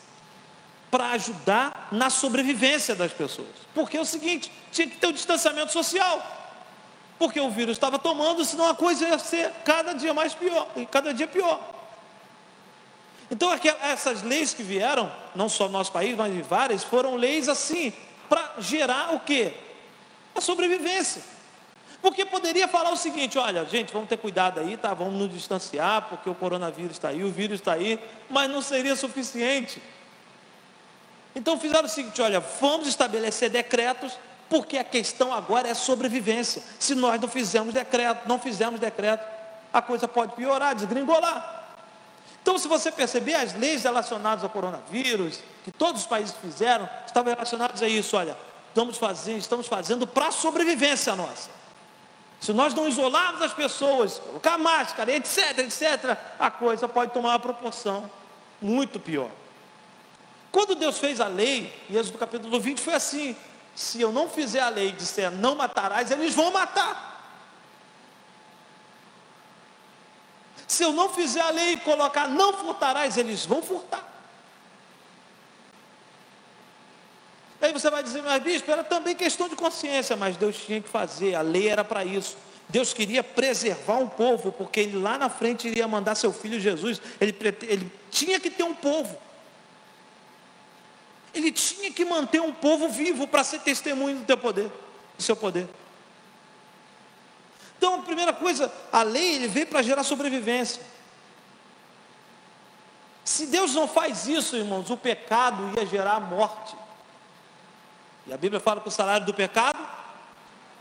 para ajudar na sobrevivência das pessoas. Porque é o seguinte, tinha que ter o um distanciamento social porque o vírus estava tomando, senão a coisa ia ser cada dia mais pior, e cada dia pior. Então essas leis que vieram, não só no nosso país, mas em várias, foram leis assim, para gerar o quê? A sobrevivência. Porque poderia falar o seguinte, olha, gente, vamos ter cuidado aí, tá? Vamos nos distanciar, porque o coronavírus está aí, o vírus está aí, mas não seria suficiente. Então fizeram o seguinte, olha, vamos estabelecer decretos porque a questão agora é sobrevivência. Se nós não fizermos decreto, não fizermos decreto, a coisa pode piorar, desgringolar. Então, se você perceber, as leis relacionadas ao coronavírus, que todos os países fizeram, estavam relacionadas a isso. Olha, estamos fazendo, estamos fazendo para a sobrevivência nossa. Se nós não isolarmos as pessoas, colocar máscara, etc, etc, a coisa pode tomar uma proporção muito pior. Quando Deus fez a lei, em Êxodo capítulo 20, foi assim: se eu não fizer a lei e disser não matarás, eles vão matar. Se eu não fizer a lei e colocar não furtarás, eles vão furtar. Aí você vai dizer, mas bispo, era também questão de consciência, mas Deus tinha que fazer, a lei era para isso. Deus queria preservar um povo, porque ele lá na frente iria mandar seu filho Jesus, ele, ele tinha que ter um povo. Ele tinha que manter um povo vivo para ser testemunho do teu poder, do seu poder. Então, a primeira coisa, a lei ele veio para gerar sobrevivência. Se Deus não faz isso, irmãos, o pecado ia gerar morte. E a Bíblia fala que o salário do pecado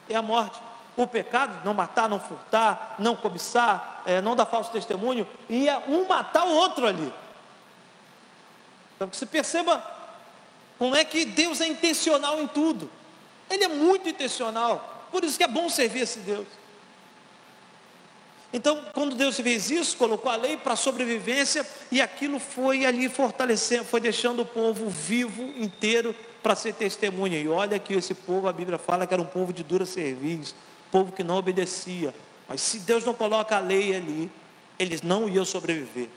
é a morte. O pecado, não matar, não furtar, não cobiçar, é, não dar falso testemunho, ia um matar o outro ali. Então que você perceba como é que Deus é intencional em tudo. Ele é muito intencional. Por isso que é bom servir esse Deus. Então, quando Deus fez isso, colocou a lei para a sobrevivência e aquilo foi ali fortalecendo, foi deixando o povo vivo inteiro para ser testemunha. E olha que esse povo, a Bíblia fala que era um povo de dura serviço, povo que não obedecia. Mas se Deus não coloca a lei ali, eles não iam sobreviver.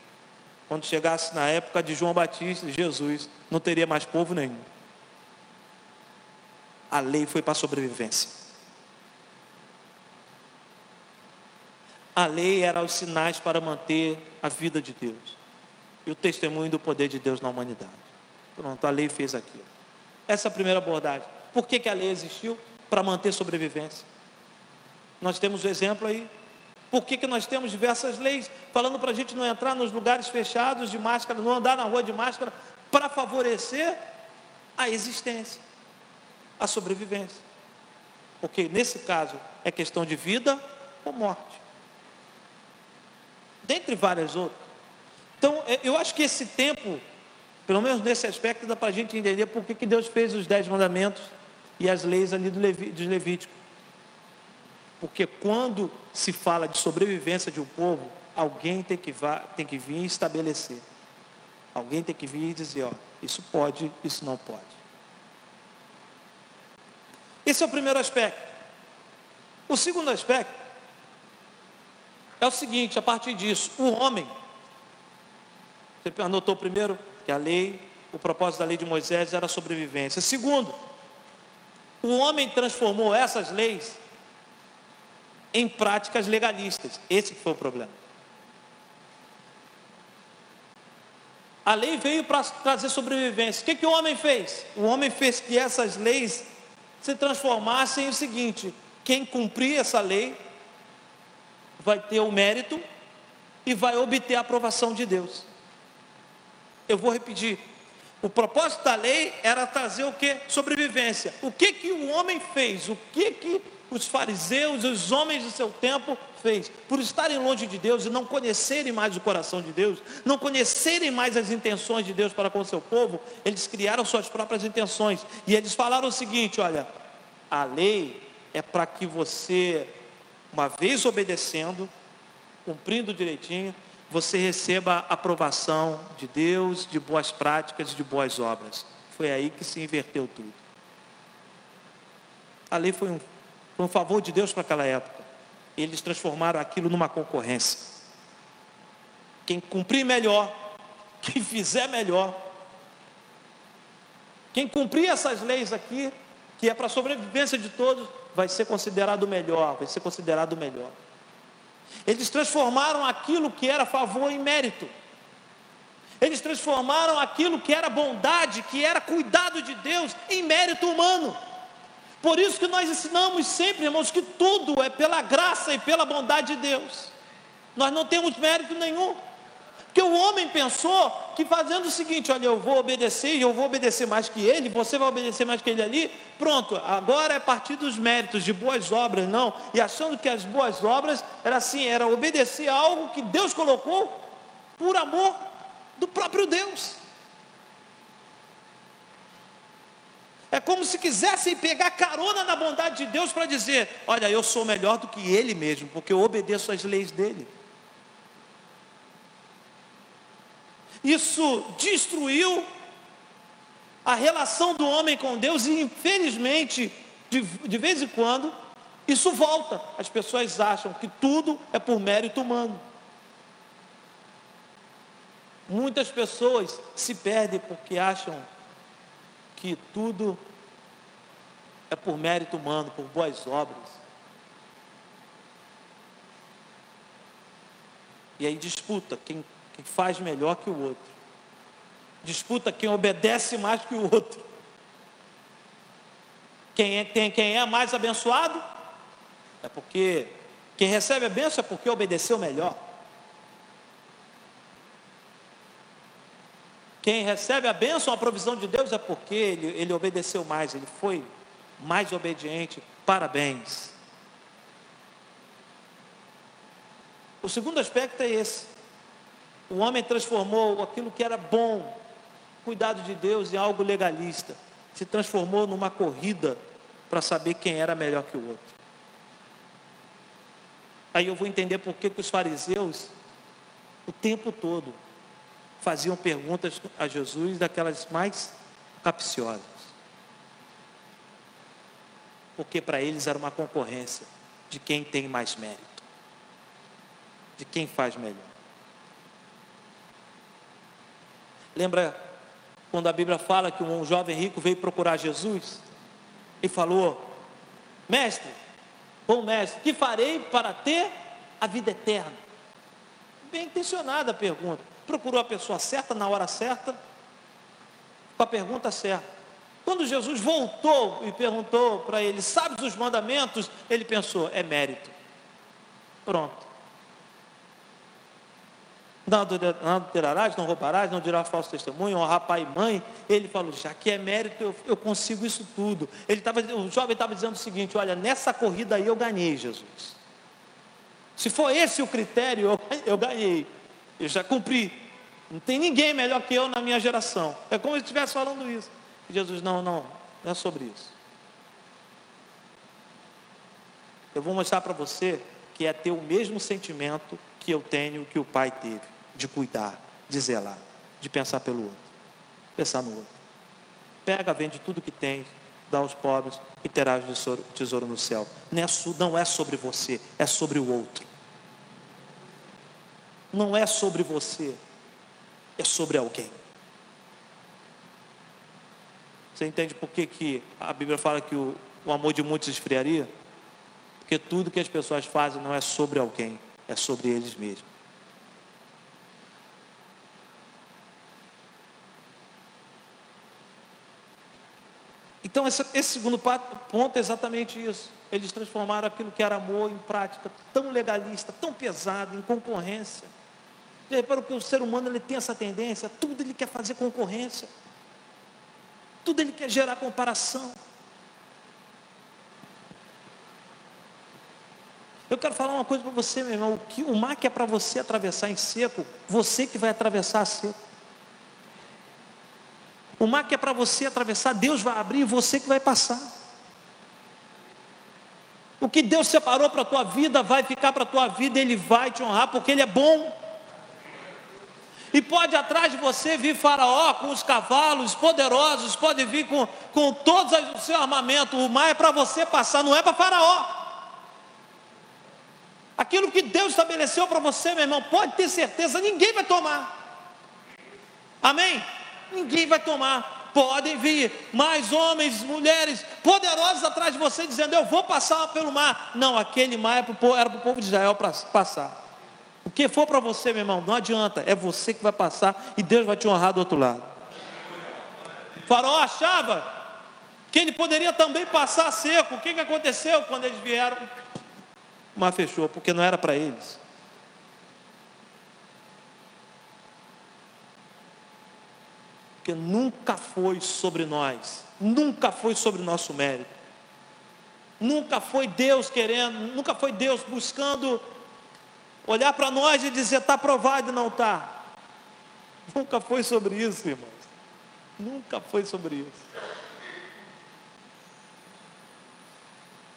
Quando chegasse na época de João Batista, Jesus, não teria mais povo nenhum. A lei foi para a sobrevivência. A lei era os sinais para manter a vida de Deus e o testemunho do poder de Deus na humanidade. Pronto, a lei fez aquilo. Essa é a primeira abordagem. Por que, que a lei existiu? Para manter sobrevivência. Nós temos o exemplo aí por que, que nós temos diversas leis falando para a gente não entrar nos lugares fechados de máscara, não andar na rua de máscara, para favorecer a existência, a sobrevivência. Porque nesse caso é questão de vida ou morte. Dentre várias outras. Então, é, eu acho que esse tempo, pelo menos nesse aspecto, dá para a gente entender por que, que Deus fez os dez mandamentos e as leis ali do Leví, dos Levíticos. Porque quando se fala de sobrevivência de um povo, alguém tem que, tem que vir estabelecer. Alguém tem que vir e dizer, ó, isso pode, isso não pode. Esse é o primeiro aspecto. O segundo aspecto é o seguinte, a partir disso, o homem, você anotou primeiro que a lei, o propósito da lei de Moisés era a sobrevivência. Segundo, o homem transformou essas leis em práticas legalistas. Esse foi o problema. A lei veio para trazer sobrevivência. O que, que o homem fez? O homem fez que essas leis se transformassem em o seguinte: quem cumpria essa lei vai ter o mérito e vai obter a aprovação de Deus. Eu vou repetir. O propósito da lei era trazer o que? Sobrevivência. O que que o homem fez? O que que os fariseus, os homens do seu tempo fez? Por estarem longe de Deus e não conhecerem mais o coração de Deus, não conhecerem mais as intenções de Deus para com o seu povo, eles criaram suas próprias intenções. E eles falaram o seguinte: olha, a lei é para que você, uma vez obedecendo, cumprindo direitinho, você receba aprovação de Deus, de boas práticas, de boas obras. Foi aí que se inverteu tudo. A lei foi um, foi um favor de Deus para aquela época. Eles transformaram aquilo numa concorrência. Quem cumprir melhor, quem fizer melhor, quem cumprir essas leis aqui, que é para a sobrevivência de todos, vai ser considerado melhor, vai ser considerado melhor. Eles transformaram aquilo que era favor em mérito. Eles transformaram aquilo que era bondade, que era cuidado de Deus, em mérito humano. Por isso que nós ensinamos sempre, irmãos, que tudo é pela graça e pela bondade de Deus. Nós não temos mérito nenhum. Porque o homem pensou que fazendo o seguinte: olha, eu vou obedecer e eu vou obedecer mais que ele, você vai obedecer mais que ele ali, pronto, agora é partir dos méritos de boas obras, não. E achando que as boas obras era assim, era obedecer a algo que Deus colocou por amor do próprio Deus. É como se quisessem pegar carona na bondade de Deus para dizer: olha, eu sou melhor do que ele mesmo, porque eu obedeço às leis dele. Isso destruiu a relação do homem com Deus e, infelizmente, de, de vez em quando, isso volta. As pessoas acham que tudo é por mérito humano. Muitas pessoas se perdem porque acham que tudo é por mérito humano, por boas obras. E aí disputa quem quem faz melhor que o outro. Disputa quem obedece mais que o outro. Quem é, tem, quem é mais abençoado é porque quem recebe a bênção é porque obedeceu melhor. Quem recebe a bênção, a provisão de Deus é porque ele, ele obedeceu mais, ele foi mais obediente. Parabéns. O segundo aspecto é esse. O homem transformou aquilo que era bom, cuidado de Deus, em algo legalista. Se transformou numa corrida para saber quem era melhor que o outro. Aí eu vou entender por que, os fariseus, o tempo todo, faziam perguntas a Jesus daquelas mais capciosas. Porque para eles era uma concorrência de quem tem mais mérito, de quem faz melhor. Lembra quando a Bíblia fala que um jovem rico veio procurar Jesus e falou: Mestre, bom mestre, que farei para ter a vida eterna? Bem intencionada a pergunta. Procurou a pessoa certa na hora certa, com a pergunta certa. Quando Jesus voltou e perguntou para ele: Sabes os mandamentos? Ele pensou: É mérito. Pronto. Não adulterarás, não roubarás, não dirás falso testemunho, honrar pai e mãe. Ele falou, já que é mérito, eu, eu consigo isso tudo. Ele tava, o jovem estava dizendo o seguinte: olha, nessa corrida aí eu ganhei, Jesus. Se for esse o critério, eu, eu ganhei. Eu já cumpri. Não tem ninguém melhor que eu na minha geração. É como se estivesse falando isso. E Jesus, não, não, não é sobre isso. Eu vou mostrar para você que é ter o mesmo sentimento que eu tenho, que o pai teve de cuidar, de zelar, de pensar pelo outro, pensar no outro. Pega, vende tudo que tem, dá aos pobres e terás tesouro, tesouro no céu. É, não é sobre você, é sobre o outro. Não é sobre você, é sobre alguém. Você entende por que, que a Bíblia fala que o, o amor de muitos esfriaria? Porque tudo que as pessoas fazem não é sobre alguém, é sobre eles mesmos. Então, esse, esse segundo ponto é exatamente isso. Eles transformaram aquilo que era amor em prática tão legalista, tão pesado, em concorrência. Reparou que o ser humano ele tem essa tendência, tudo ele quer fazer concorrência, tudo ele quer gerar comparação. Eu quero falar uma coisa para você, meu irmão. O, que, o mar que é para você atravessar em seco, você que vai atravessar seco. O mar que é para você atravessar, Deus vai abrir e você que vai passar. O que Deus separou para a tua vida vai ficar para a tua vida, Ele vai te honrar, porque Ele é bom. E pode atrás de você vir Faraó com os cavalos poderosos, pode vir com, com todo o seu armamento. O mar é para você passar, não é para Faraó. Aquilo que Deus estabeleceu para você, meu irmão, pode ter certeza, ninguém vai tomar. Amém? Ninguém vai tomar. Podem vir mais homens, mulheres poderosos atrás de você, dizendo: Eu vou passar pelo mar. Não, aquele mar era para o povo de Israel para passar. O que for para você, meu irmão, não adianta, é você que vai passar e Deus vai te honrar do outro lado. O faraó achava que ele poderia também passar seco. O que, que aconteceu quando eles vieram? O mar fechou, porque não era para eles. Porque nunca foi sobre nós, nunca foi sobre nosso mérito. Nunca foi Deus querendo, nunca foi Deus buscando olhar para nós e dizer está aprovado e não está. Nunca foi sobre isso, irmãos. Nunca foi sobre isso.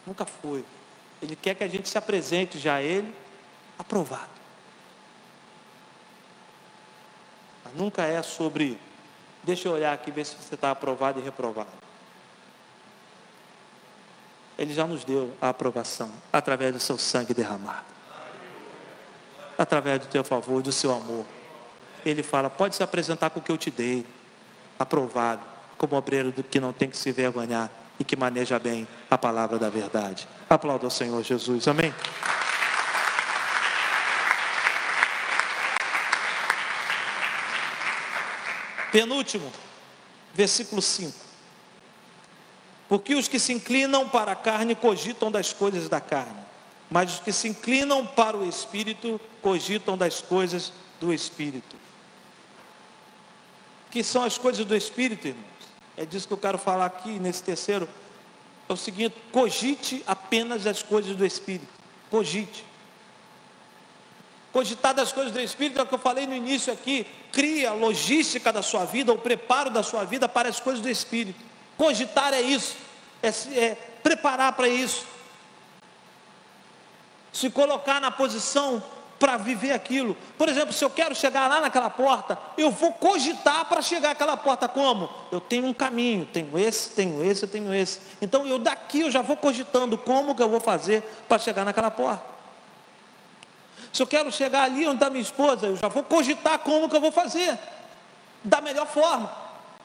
Nunca foi. Ele quer que a gente se apresente já a Ele aprovado. Mas nunca é sobre, deixa eu olhar aqui, ver se você está aprovado e reprovado. Ele já nos deu a aprovação através do seu sangue derramado através do teu favor, do seu amor. Ele fala: pode se apresentar com o que eu te dei, aprovado, como obreiro que não tem que se vergonhar e que maneja bem a palavra da verdade. Aplauda ao Senhor Jesus, amém. Penúltimo, versículo 5. Porque os que se inclinam para a carne cogitam das coisas da carne mas os que se inclinam para o Espírito cogitam das coisas do Espírito. Que são as coisas do Espírito, irmãos? É disso que eu quero falar aqui nesse terceiro. É o seguinte: cogite apenas as coisas do Espírito. Cogite. Cogitar das coisas do Espírito é o que eu falei no início aqui. Cria a logística da sua vida, o preparo da sua vida para as coisas do Espírito. Cogitar é isso, é, é preparar para isso se colocar na posição para viver aquilo. Por exemplo, se eu quero chegar lá naquela porta, eu vou cogitar para chegar àquela porta como? Eu tenho um caminho, tenho esse, tenho esse, tenho esse. Então eu daqui eu já vou cogitando como que eu vou fazer para chegar naquela porta. Se eu quero chegar ali onde está minha esposa, eu já vou cogitar como que eu vou fazer, da melhor forma.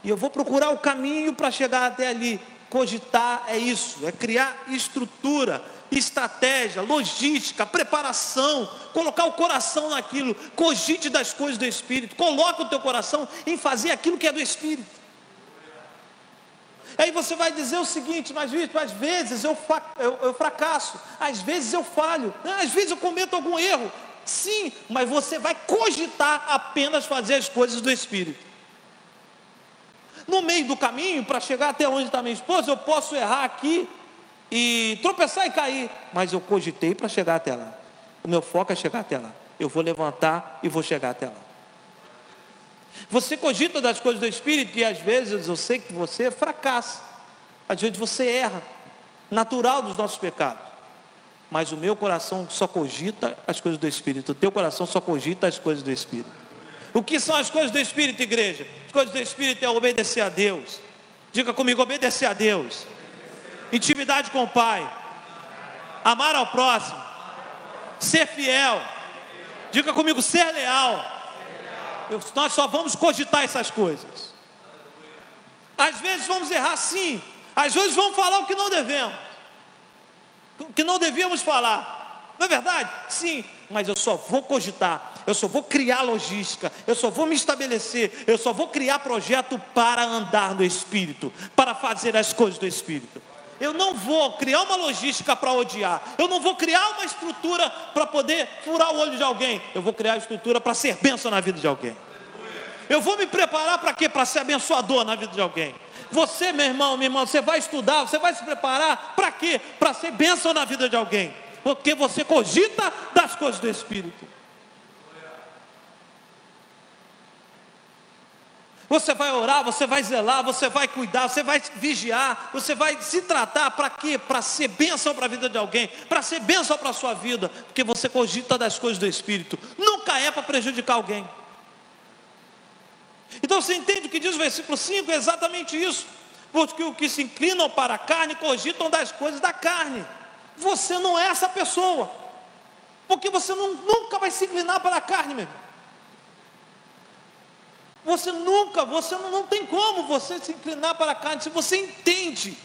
E eu vou procurar o caminho para chegar até ali. Cogitar é isso, é criar estrutura, estratégia, logística, preparação, colocar o coração naquilo, cogite das coisas do Espírito, coloca o teu coração em fazer aquilo que é do Espírito. Aí você vai dizer o seguinte, mas às vezes eu, eu, eu fracasso, às vezes eu falho, né? às vezes eu cometo algum erro. Sim, mas você vai cogitar apenas fazer as coisas do Espírito. No meio do caminho, para chegar até onde está minha esposa, eu posso errar aqui, e tropeçar e cair, mas eu cogitei para chegar até lá. O meu foco é chegar até lá. Eu vou levantar e vou chegar até lá. Você cogita das coisas do Espírito e às vezes eu sei que você fracassa. Às vezes você erra. Natural dos nossos pecados. Mas o meu coração só cogita as coisas do Espírito. O teu coração só cogita as coisas do Espírito. O que são as coisas do Espírito, igreja? As coisas do Espírito é obedecer a Deus. Diga comigo, obedecer a Deus intimidade com o Pai, amar ao próximo, ser fiel. Diga comigo, ser leal. Eu, nós só vamos cogitar essas coisas. Às vezes vamos errar sim, às vezes vamos falar o que não devemos, o que não devíamos falar. Não é verdade? Sim, mas eu só vou cogitar, eu só vou criar logística, eu só vou me estabelecer, eu só vou criar projeto para andar no Espírito, para fazer as coisas do Espírito. Eu não vou criar uma logística para odiar. Eu não vou criar uma estrutura para poder furar o olho de alguém. Eu vou criar estrutura para ser bênção na vida de alguém. Eu vou me preparar para quê? Para ser abençoador na vida de alguém. Você, meu irmão, minha irmã, você vai estudar, você vai se preparar para quê? Para ser bênção na vida de alguém porque você cogita das coisas do Espírito. Você vai orar, você vai zelar, você vai cuidar, você vai vigiar, você vai se tratar para quê? Para ser bênção para a vida de alguém, para ser bênção para a sua vida, porque você cogita das coisas do Espírito, nunca é para prejudicar alguém. Então você entende o que diz o versículo 5? É exatamente isso. Porque o que se inclinam para a carne cogitam das coisas da carne. Você não é essa pessoa. Porque você não, nunca vai se inclinar para a carne, meu irmão. Você nunca, você não, não tem como você se inclinar para a carne. Se você entende,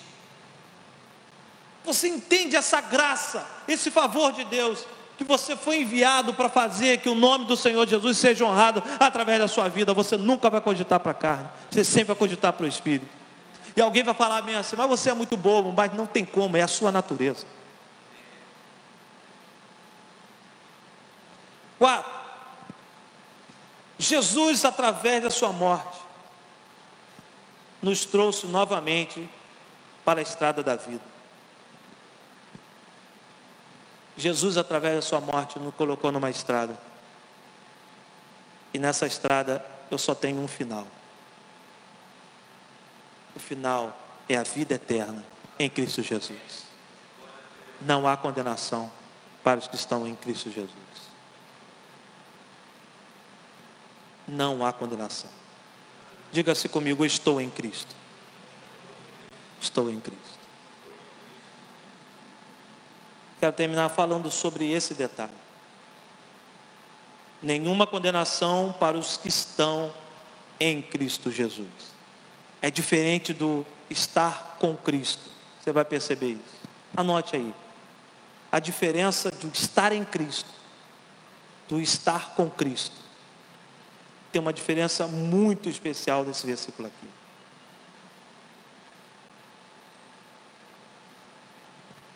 você entende essa graça, esse favor de Deus, que você foi enviado para fazer que o nome do Senhor Jesus seja honrado através da sua vida, você nunca vai cogitar para a carne, você sempre vai cogitar para o Espírito. E alguém vai falar bem assim, mas você é muito bobo, mas não tem como, é a sua natureza. Quatro, Jesus, através da sua morte, nos trouxe novamente para a estrada da vida. Jesus, através da sua morte, nos colocou numa estrada. E nessa estrada eu só tenho um final. O final é a vida eterna em Cristo Jesus. Não há condenação para os que estão em Cristo Jesus. Não há condenação. Diga-se comigo, estou em Cristo. Estou em Cristo. Quero terminar falando sobre esse detalhe. Nenhuma condenação para os que estão em Cristo Jesus. É diferente do estar com Cristo. Você vai perceber isso. Anote aí. A diferença do estar em Cristo, do estar com Cristo tem uma diferença muito especial desse versículo aqui.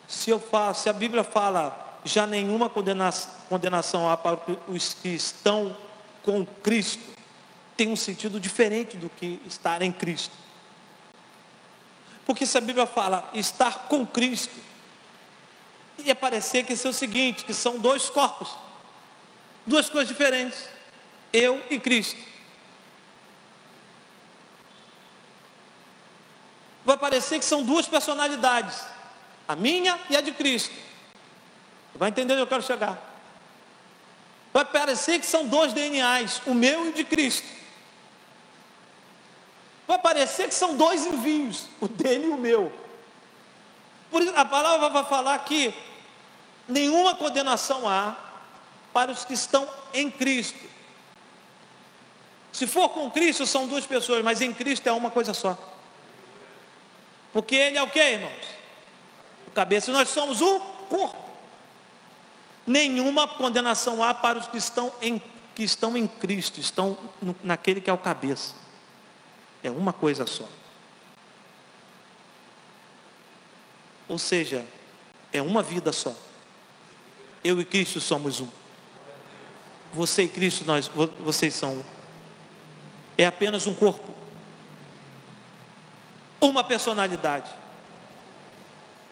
Se eu se a Bíblia fala já nenhuma condenação, condenação há para os que estão com Cristo, tem um sentido diferente do que estar em Cristo. Porque se a Bíblia fala estar com Cristo, ia parecer que isso é o seguinte, que são dois corpos, duas coisas diferentes eu e Cristo. Vai parecer que são duas personalidades, a minha e a de Cristo. Vai entender onde eu quero chegar? Vai parecer que são dois DNAs, o meu e o de Cristo. Vai parecer que são dois envios, o dele e o meu. Por isso a palavra vai falar que nenhuma condenação há para os que estão em Cristo. Se for com Cristo, são duas pessoas, mas em Cristo é uma coisa só. Porque Ele é o que, irmãos? O cabeça, nós somos o corpo. Nenhuma condenação há para os que estão em, que estão em Cristo, estão no, naquele que é o cabeça. É uma coisa só. Ou seja, é uma vida só. Eu e Cristo somos um. Você e Cristo, nós, vocês são um é apenas um corpo, uma personalidade,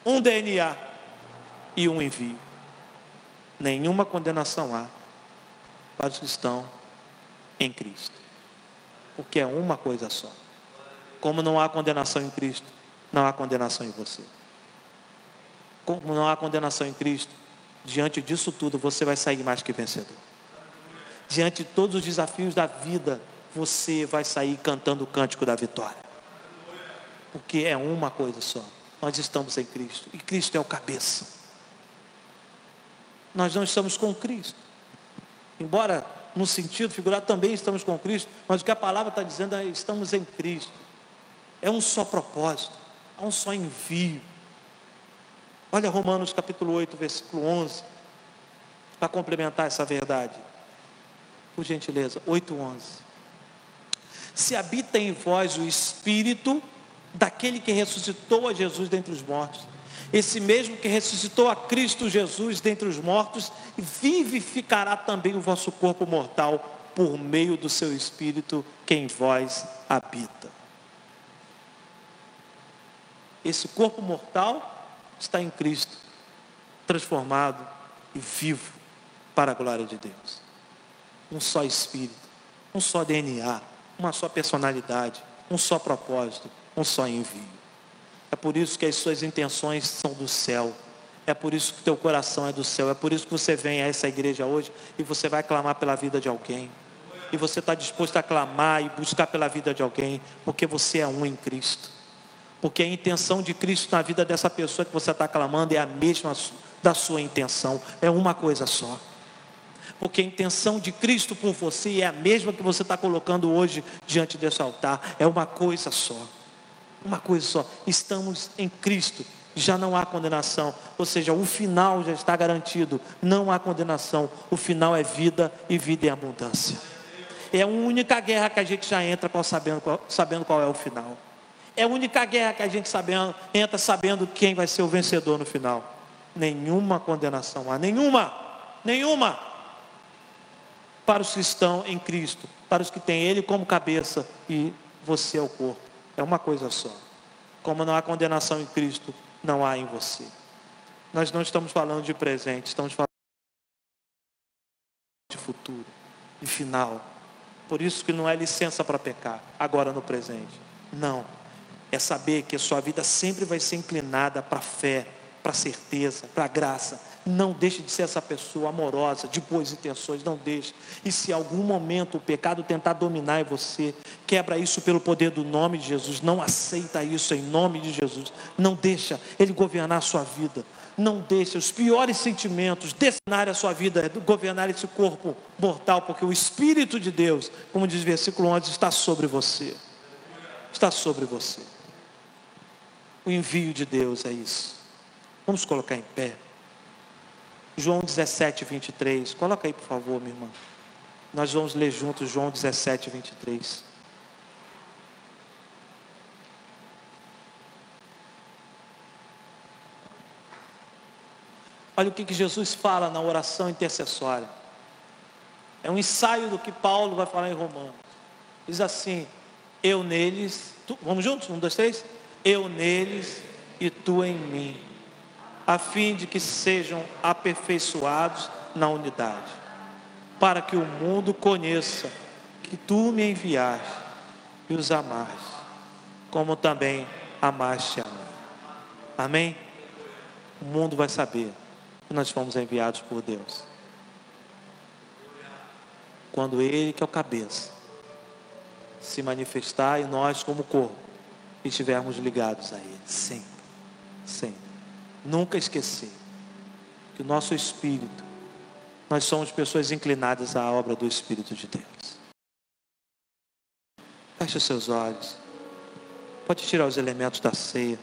um DNA e um envio. Nenhuma condenação há para os que estão em Cristo, porque é uma coisa só. Como não há condenação em Cristo, não há condenação em você. Como não há condenação em Cristo, diante disso tudo você vai sair mais que vencedor. Diante de todos os desafios da vida, você vai sair cantando o cântico da vitória. Porque é uma coisa só. Nós estamos em Cristo. E Cristo é o cabeça. Nós não estamos com Cristo. Embora, no sentido figurado, também estamos com Cristo. Mas o que a palavra está dizendo é: estamos em Cristo. É um só propósito. É um só envio. Olha Romanos capítulo 8, versículo 11. para complementar essa verdade? Por gentileza, 8:11. Se habita em vós o espírito daquele que ressuscitou a Jesus dentre os mortos, esse mesmo que ressuscitou a Cristo Jesus dentre os mortos, vivificará também o vosso corpo mortal por meio do seu espírito que em vós habita. Esse corpo mortal está em Cristo, transformado e vivo para a glória de Deus. Um só espírito, um só DNA, uma só personalidade, um só propósito, um só envio. É por isso que as suas intenções são do céu. É por isso que teu coração é do céu. É por isso que você vem a essa igreja hoje e você vai clamar pela vida de alguém. E você está disposto a clamar e buscar pela vida de alguém, porque você é um em Cristo. Porque a intenção de Cristo na vida dessa pessoa que você está clamando é a mesma da sua intenção, é uma coisa só. Porque a intenção de Cristo por você é a mesma que você está colocando hoje diante desse altar, é uma coisa só. Uma coisa só, estamos em Cristo, já não há condenação, ou seja, o final já está garantido, não há condenação, o final é vida e vida em abundância. É a única guerra que a gente já entra sabendo, sabendo qual é o final. É a única guerra que a gente sabendo, entra sabendo quem vai ser o vencedor no final. Nenhuma condenação há, nenhuma, nenhuma, para os que estão em Cristo, para os que têm Ele como cabeça e você é o corpo. É uma coisa só. Como não há condenação em Cristo, não há em você. Nós não estamos falando de presente, estamos falando de futuro, de final. Por isso que não é licença para pecar, agora no presente. Não. É saber que a sua vida sempre vai ser inclinada para a fé, para a certeza, para a graça. Não deixe de ser essa pessoa amorosa, de boas intenções, não deixe. E se algum momento o pecado tentar dominar em você, quebra isso pelo poder do nome de Jesus. Não aceita isso em nome de Jesus. Não deixa ele governar a sua vida. Não deixa os piores sentimentos destinar a sua vida, governar esse corpo mortal, porque o Espírito de Deus, como diz o versículo 11, está sobre você. Está sobre você. O envio de Deus é isso. Vamos colocar em pé. João 17, 23. Coloca aí, por favor, minha irmã. Nós vamos ler juntos João 17, 23. Olha o que, que Jesus fala na oração intercessória. É um ensaio do que Paulo vai falar em Romanos. Diz assim: Eu neles, tu, vamos juntos? Um, dois, três. Eu neles e tu em mim a fim de que sejam aperfeiçoados na unidade, para que o mundo conheça que tu me enviaste e os amaste, como também amaste a mim. Amém? O mundo vai saber que nós fomos enviados por Deus. Quando Ele, que é o cabeça, se manifestar e nós, como corpo, estivermos ligados a Ele, sempre, sempre. Nunca esquecer que o nosso espírito, nós somos pessoas inclinadas à obra do Espírito de Deus. Feche os seus olhos. Pode tirar os elementos da ceia.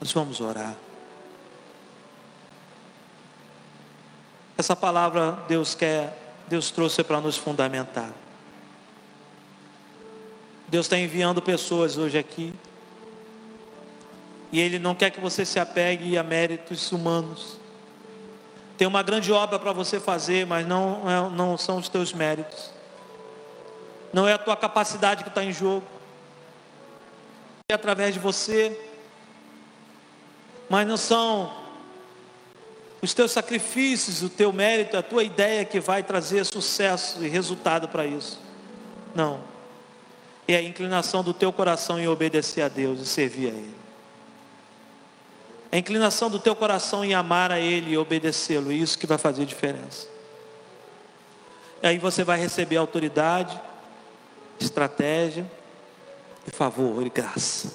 Nós vamos orar. Essa palavra Deus quer, Deus trouxe para nos fundamentar. Deus está enviando pessoas hoje aqui e Ele não quer que você se apegue a méritos humanos. Tem uma grande obra para você fazer, mas não, é, não são os teus méritos. Não é a tua capacidade que está em jogo. É através de você. Mas não são os teus sacrifícios, o teu mérito, a tua ideia que vai trazer sucesso e resultado para isso. Não. É a inclinação do teu coração em obedecer a Deus e servir a Ele a inclinação do teu coração em amar a Ele e obedecê-lo, isso que vai fazer diferença. Aí você vai receber autoridade, estratégia, e favor e graça.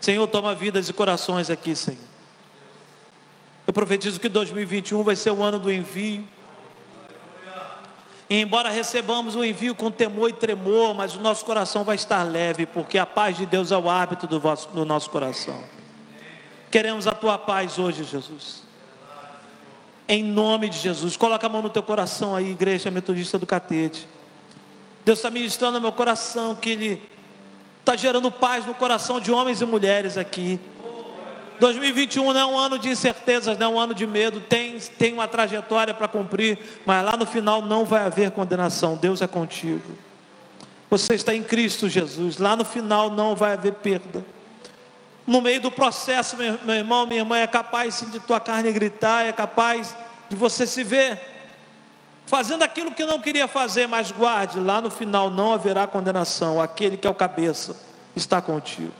Senhor, toma vidas e corações aqui, Senhor. Eu profetizo que 2021 vai ser o ano do envio. E embora recebamos o envio com temor e tremor, mas o nosso coração vai estar leve, porque a paz de Deus é o hábito do, vosso, do nosso coração. Queremos a tua paz hoje, Jesus. Em nome de Jesus. Coloca a mão no teu coração aí, igreja metodista do Catete. Deus está ministrando no meu coração que Ele está gerando paz no coração de homens e mulheres aqui. 2021 não é um ano de incertezas, não é um ano de medo, tem, tem uma trajetória para cumprir, mas lá no final não vai haver condenação, Deus é contigo. Você está em Cristo Jesus, lá no final não vai haver perda. No meio do processo, meu, irmão, minha irmã, é capaz sim, de tua carne gritar, é capaz de você se ver fazendo aquilo que não queria fazer, mas guarde, lá no final não haverá condenação, aquele que é o cabeça está contigo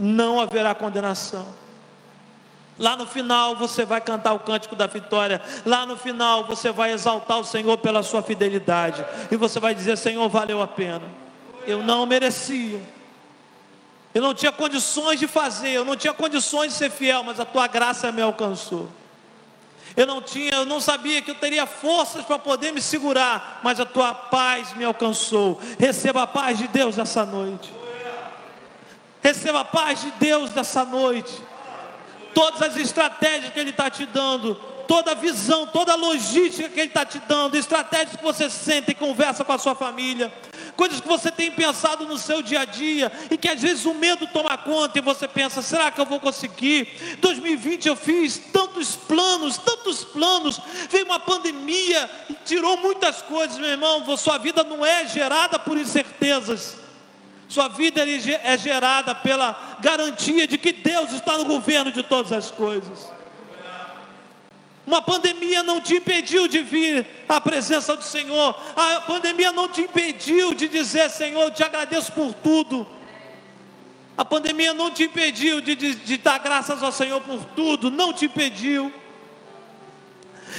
não haverá condenação. Lá no final você vai cantar o cântico da vitória. Lá no final você vai exaltar o Senhor pela sua fidelidade. E você vai dizer: Senhor, valeu a pena. Eu não merecia. Eu não tinha condições de fazer, eu não tinha condições de ser fiel, mas a tua graça me alcançou. Eu não tinha, eu não sabia que eu teria forças para poder me segurar, mas a tua paz me alcançou. Receba a paz de Deus essa noite. Receba a paz de Deus nessa noite. Todas as estratégias que Ele está te dando, toda a visão, toda a logística que Ele está te dando, estratégias que você sente e conversa com a sua família, coisas que você tem pensado no seu dia a dia e que às vezes o medo toma conta e você pensa: será que eu vou conseguir? 2020 eu fiz tantos planos, tantos planos, veio uma pandemia e tirou muitas coisas, meu irmão. Sua vida não é gerada por incertezas. Sua vida é gerada pela garantia de que Deus está no governo de todas as coisas. Uma pandemia não te impediu de vir à presença do Senhor. A pandemia não te impediu de dizer, Senhor, eu te agradeço por tudo. A pandemia não te impediu de, de, de dar graças ao Senhor por tudo. Não te impediu.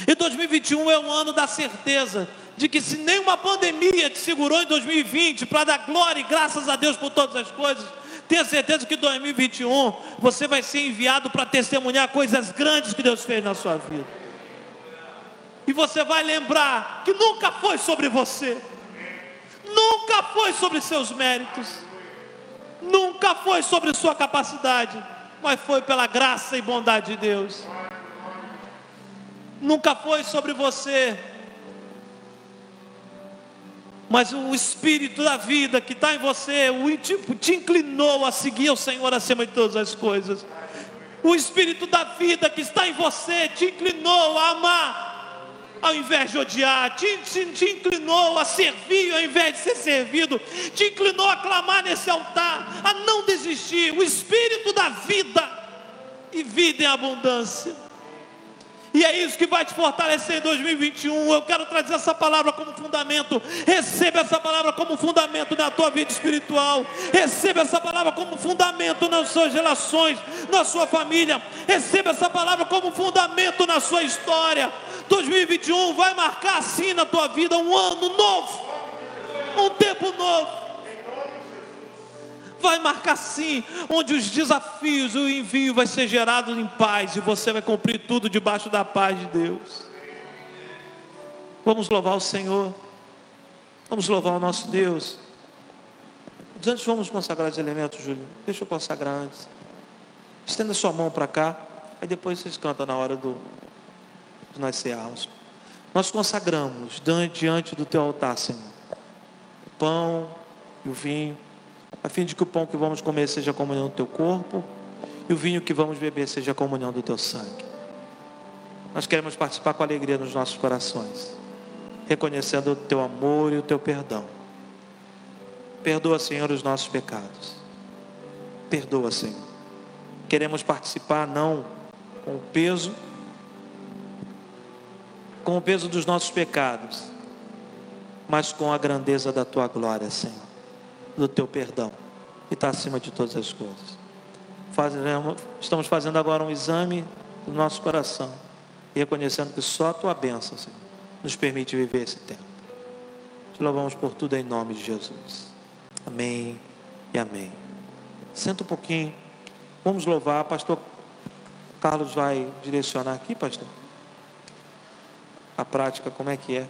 E 2021 é um ano da certeza de que se nenhuma pandemia te segurou em 2020 para dar glória e graças a Deus por todas as coisas, tenha certeza que em 2021 você vai ser enviado para testemunhar coisas grandes que Deus fez na sua vida. E você vai lembrar que nunca foi sobre você, nunca foi sobre seus méritos, nunca foi sobre sua capacidade, mas foi pela graça e bondade de Deus. Nunca foi sobre você, mas o Espírito da vida que está em você, te inclinou a seguir o Senhor acima de todas as coisas. O Espírito da vida que está em você te inclinou a amar, ao invés de odiar, te, te, te inclinou a servir ao invés de ser servido, te inclinou a clamar nesse altar, a não desistir. O Espírito da vida e vida em abundância. E é isso que vai te fortalecer em 2021. Eu quero trazer essa palavra como fundamento. Receba essa palavra como fundamento na tua vida espiritual. Receba essa palavra como fundamento nas suas relações, na sua família. Receba essa palavra como fundamento na sua história. 2021 vai marcar assim na tua vida um ano novo, um tempo novo vai marcar sim, onde os desafios, o envio vai ser gerado em paz e você vai cumprir tudo debaixo da paz de Deus. Vamos louvar o Senhor, vamos louvar o nosso Deus. Antes vamos consagrar os elementos, Júlio. Deixa eu consagrar antes. Estenda sua mão para cá, aí depois vocês cantam na hora do, nós cearmos. Nós consagramos diante do teu altar, Senhor, o pão e o vinho a fim de que o pão que vamos comer seja a comunhão do teu corpo e o vinho que vamos beber seja a comunhão do teu sangue. Nós queremos participar com alegria nos nossos corações, reconhecendo o teu amor e o teu perdão. Perdoa, Senhor, os nossos pecados. Perdoa, Senhor. Queremos participar não com o peso, com o peso dos nossos pecados, mas com a grandeza da tua glória, Senhor do teu perdão e está acima de todas as coisas. Estamos fazendo agora um exame do nosso coração reconhecendo que só a tua bênção, Senhor, nos permite viver esse tempo. Te louvamos por tudo em nome de Jesus. Amém e amém. Senta um pouquinho. Vamos louvar. Pastor Carlos vai direcionar aqui, pastor. A prática, como é que é?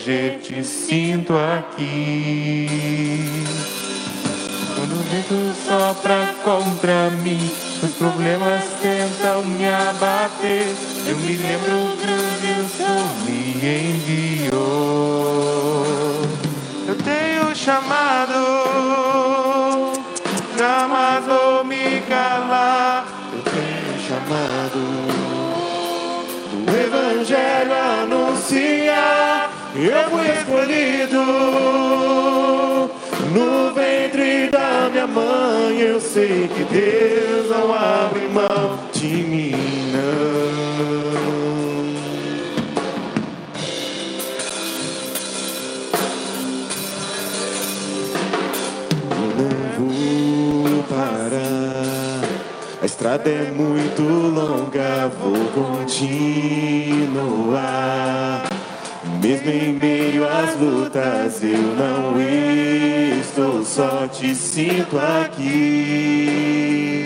Proteger. Te sinto aqui. Quando o vento sopra contra mim, os problemas tentam me abater. Eu me lembro o Senhor me enviou. Eu tenho chamado, jamais vou me calar. Eu tenho chamado do Evangelho anunciar. Eu escolhido no ventre da minha mãe. Eu sei que Deus não abre mão de mim, não. Não vou parar. A estrada é muito longa, vou continuar. Mesmo em meio às lutas, eu não estou só, te sinto aqui.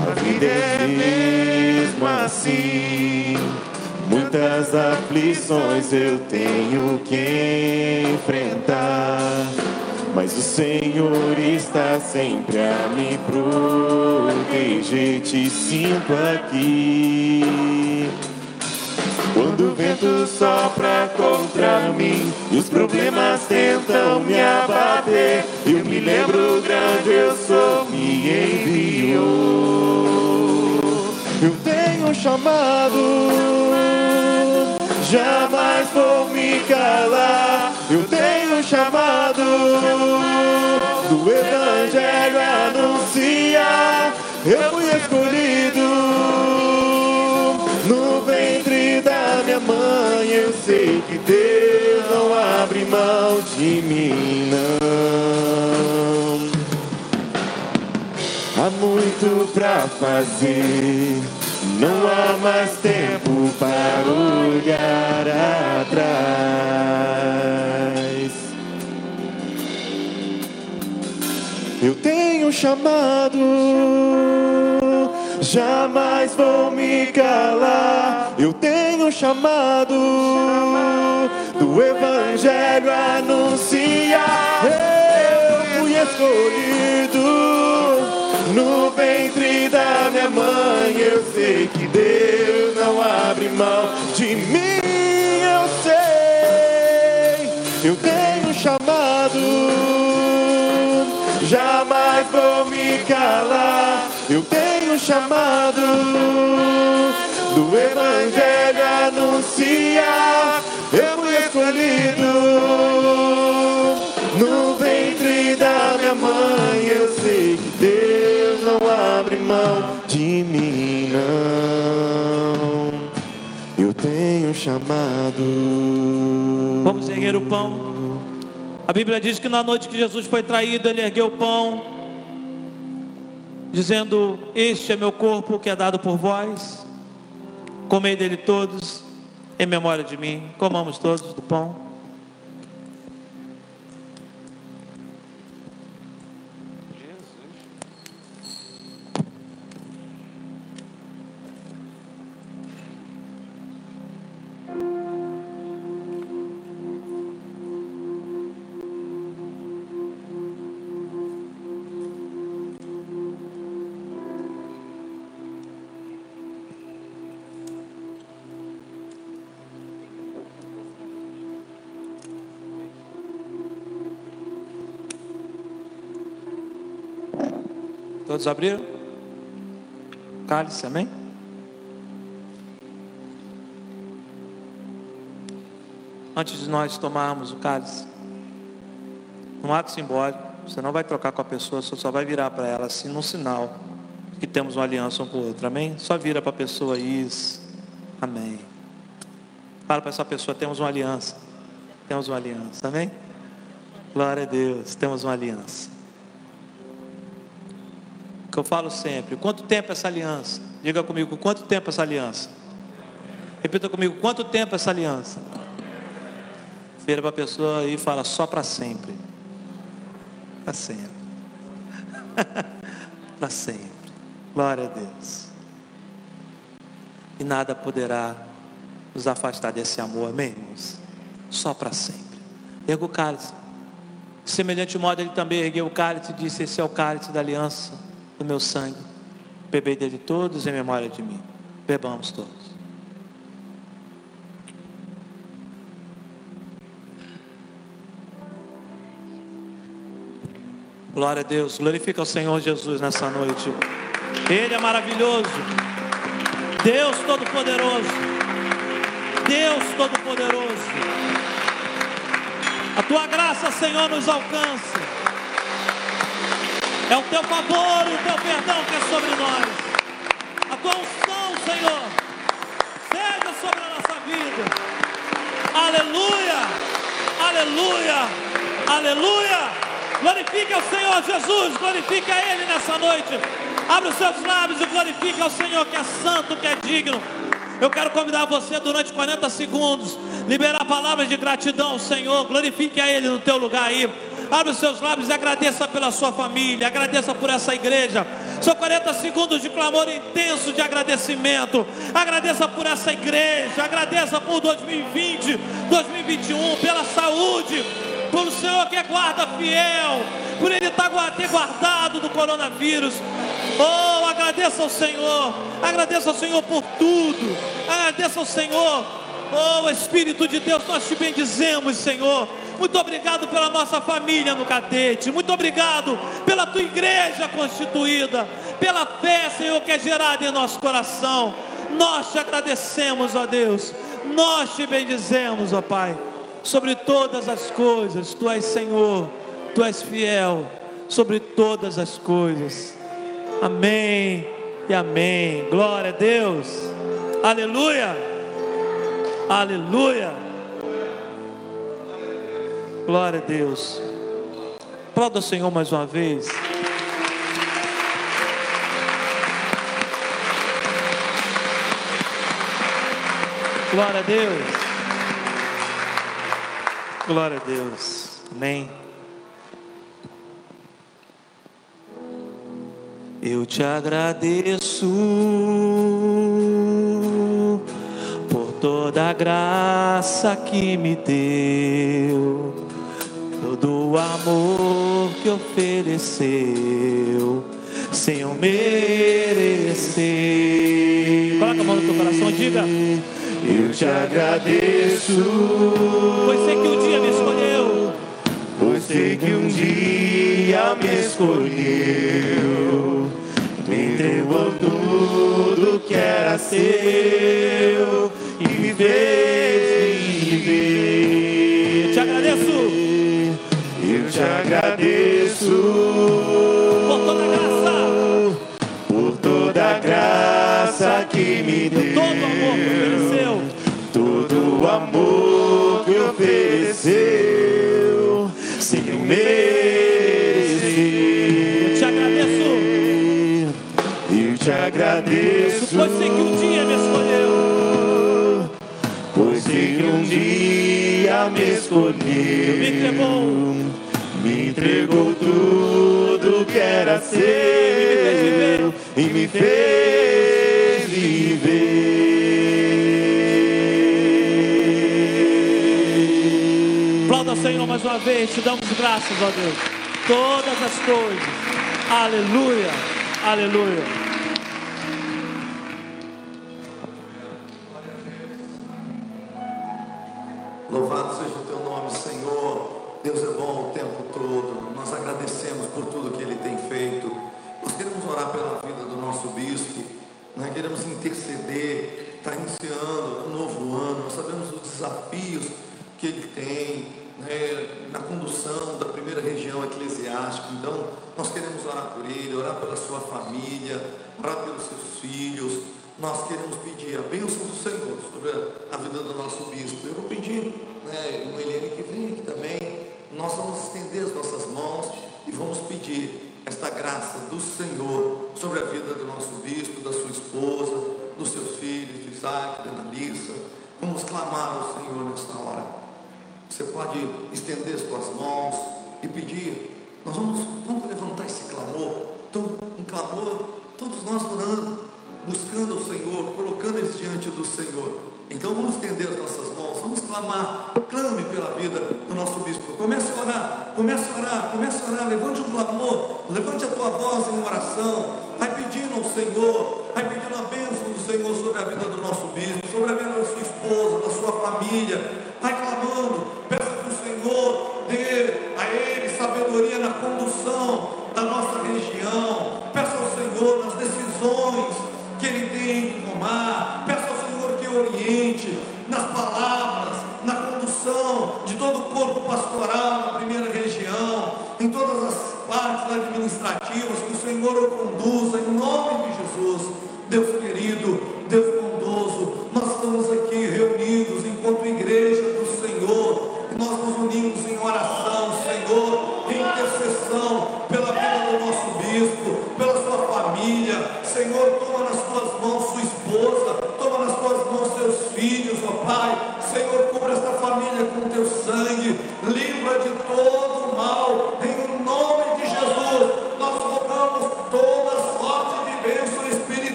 A vida é mesmo assim. Muitas aflições eu tenho que enfrentar. Mas o Senhor está sempre a me proteger. Te sinto aqui. Quando o vento sopra contra mim e os problemas tentam me abater, eu me lembro grande eu sou me enviou. Eu tenho um chamado, jamais vou me calar. Eu tenho um chamado do Evangelho anunciar. Eu fui escolhido sei que Deus não abre mão de mim, não. Há muito pra fazer, não há mais tempo para olhar atrás. Eu tenho chamado, jamais vou me calar. Eu tenho chamado do Evangelho anunciar. Eu fui escolhido no ventre da minha mãe. Eu sei que Deus não abre mão de mim. Eu sei, eu tenho chamado jamais vou me calar. Eu tenho chamado do Evangelho anunciar. Eu fui escolhido no ventre da minha mãe. Eu sei que Deus não abre mão de mim, não. Eu tenho chamado. Vamos erguer o pão. A Bíblia diz que na noite que Jesus foi traído, ele ergueu o pão, dizendo: Este é meu corpo que é dado por vós. Comei dele todos, em memória de mim. Comamos todos do pão. Todos abriram? Cálice, amém? Antes de nós tomarmos o cálice, um ato simbólico, você não vai trocar com a pessoa, você só vai virar para ela assim, num sinal que temos uma aliança um com o outro, amém? Só vira para a pessoa isso, amém. Fala para essa pessoa, temos uma aliança, Temos uma aliança, amém? Glória a Deus, temos uma aliança. Que eu falo sempre, quanto tempo essa aliança? Diga comigo, quanto tempo essa aliança? Repita comigo, quanto tempo essa aliança? Vira para a pessoa e fala só para sempre. Para sempre. para sempre. Glória a Deus. E nada poderá nos afastar desse amor, amém, irmãos? Só para sempre. Erga o cálice. Semelhante modo, ele também ergueu o cálice e disse: Esse é o cálice da aliança do meu sangue. Bebei dele todos em memória de mim. Bebamos todos. Glória a Deus. Glorifica o Senhor Jesus nessa noite. Ele é maravilhoso. Deus Todo-Poderoso. Deus Todo-Poderoso. A tua graça, Senhor, nos alcança. É o teu favor o teu perdão que é sobre nós. A tua unção, Senhor, seja sobre a nossa vida. Aleluia, aleluia, aleluia. Glorifique ao Senhor Jesus, glorifique a Ele nessa noite. Abre os seus lábios e glorifique ao Senhor que é santo, que é digno. Eu quero convidar você durante 40 segundos, liberar palavras de gratidão Senhor. Glorifique a Ele no teu lugar aí. Abre os seus lábios e agradeça pela sua família, agradeça por essa igreja. São 40 segundos de clamor intenso de agradecimento. Agradeça por essa igreja, agradeça por 2020, 2021, pela saúde, por o Senhor que é guarda fiel, por Ele tá ter guardado do coronavírus. Oh, agradeça ao Senhor, agradeça ao Senhor por tudo, agradeça ao Senhor. Oh, Espírito de Deus, nós te bendizemos, Senhor. Muito obrigado pela nossa família no Catete. Muito obrigado pela tua igreja constituída. Pela fé, Senhor, que é gerada em nosso coração. Nós te agradecemos, ó Deus. Nós te bendizemos, ó Pai sobre todas as coisas. Tu és Senhor, tu és fiel sobre todas as coisas. Amém e amém. Glória a Deus. Aleluia. Aleluia. Glória a Deus. Aplauda o Senhor mais uma vez. Glória a Deus. Glória a Deus. Amém. Eu te agradeço por toda a graça que me deu, o amor que ofereceu, sem eu merecer. Coloca a mão no teu coração e diga. Eu te agradeço. Pois sei que um dia me escolheu. Pois sei que um dia me escolheu. Me entregou tudo que era seu e me fez viver. Eu te agradeço. Te agradeço. Por toda a graça. Por toda graça que me deu. Todo amor que ofereceu. Todo o amor que ofereceu, sem eu merecer. Eu te agradeço. Eu te agradeço. Pois sei que um dia me escolheu. Pois sei que um dia me escolheu. Me entregou. Entregou tudo que era seu e me fez viver. Aplauda o Senhor mais uma vez. Te damos graças, ó Deus. Todas as coisas. Aleluia. Aleluia. Sua família, orar pelos seus filhos, nós queremos pedir a bênção do Senhor sobre a vida do nosso bispo. Eu vou pedir, né, irmã Eliane, que venha aqui também. Nós vamos estender as nossas mãos e vamos pedir esta graça do Senhor sobre a vida do nosso bispo, da sua esposa, dos seus filhos, de Isaac, da Analisa. Vamos clamar ao Senhor nesta hora. Você pode estender as suas mãos e pedir. Nós vamos, vamos levantar esse clamor. Então, um clamor, todos nós orando, buscando o Senhor, colocando eles diante do Senhor. Então vamos estender as nossas mãos, vamos clamar, clame pela vida do nosso bispo. Comece a orar, comece a orar, comece a orar, levante um clamor, levante a tua voz em oração, vai pedindo ao Senhor, vai pedindo a bênção do Senhor sobre a vida do nosso bispo, sobre a vida da sua esposa, da sua família, vai clamando, peça que o Senhor dê a ele sabedoria na condução da nossa região, peça ao Senhor que ele tem que tomar, peça ao Senhor que oriente nas palavras, na condução de todo o corpo pastoral na primeira região, em todas as partes administrativas, que o Senhor o conduza em nome de Jesus. Deus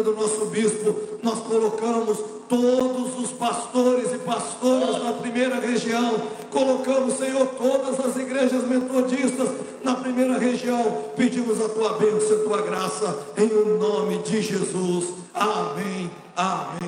vida do nosso bispo, nós colocamos todos os pastores e pastoras na primeira região. Colocamos, Senhor, todas as igrejas metodistas na primeira região. Pedimos a tua bênção, a tua graça, em o nome de Jesus. Amém, amém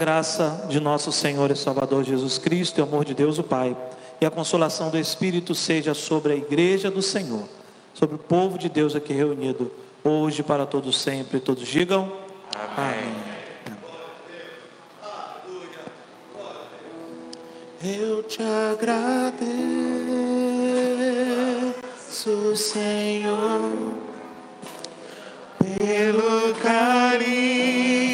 graça de nosso Senhor e Salvador Jesus Cristo e o amor de Deus o Pai e a consolação do Espírito seja sobre a igreja do Senhor, sobre o povo de Deus aqui reunido, hoje para todos sempre. Todos digam amém. Eu te agradeço, Senhor, pelo carinho,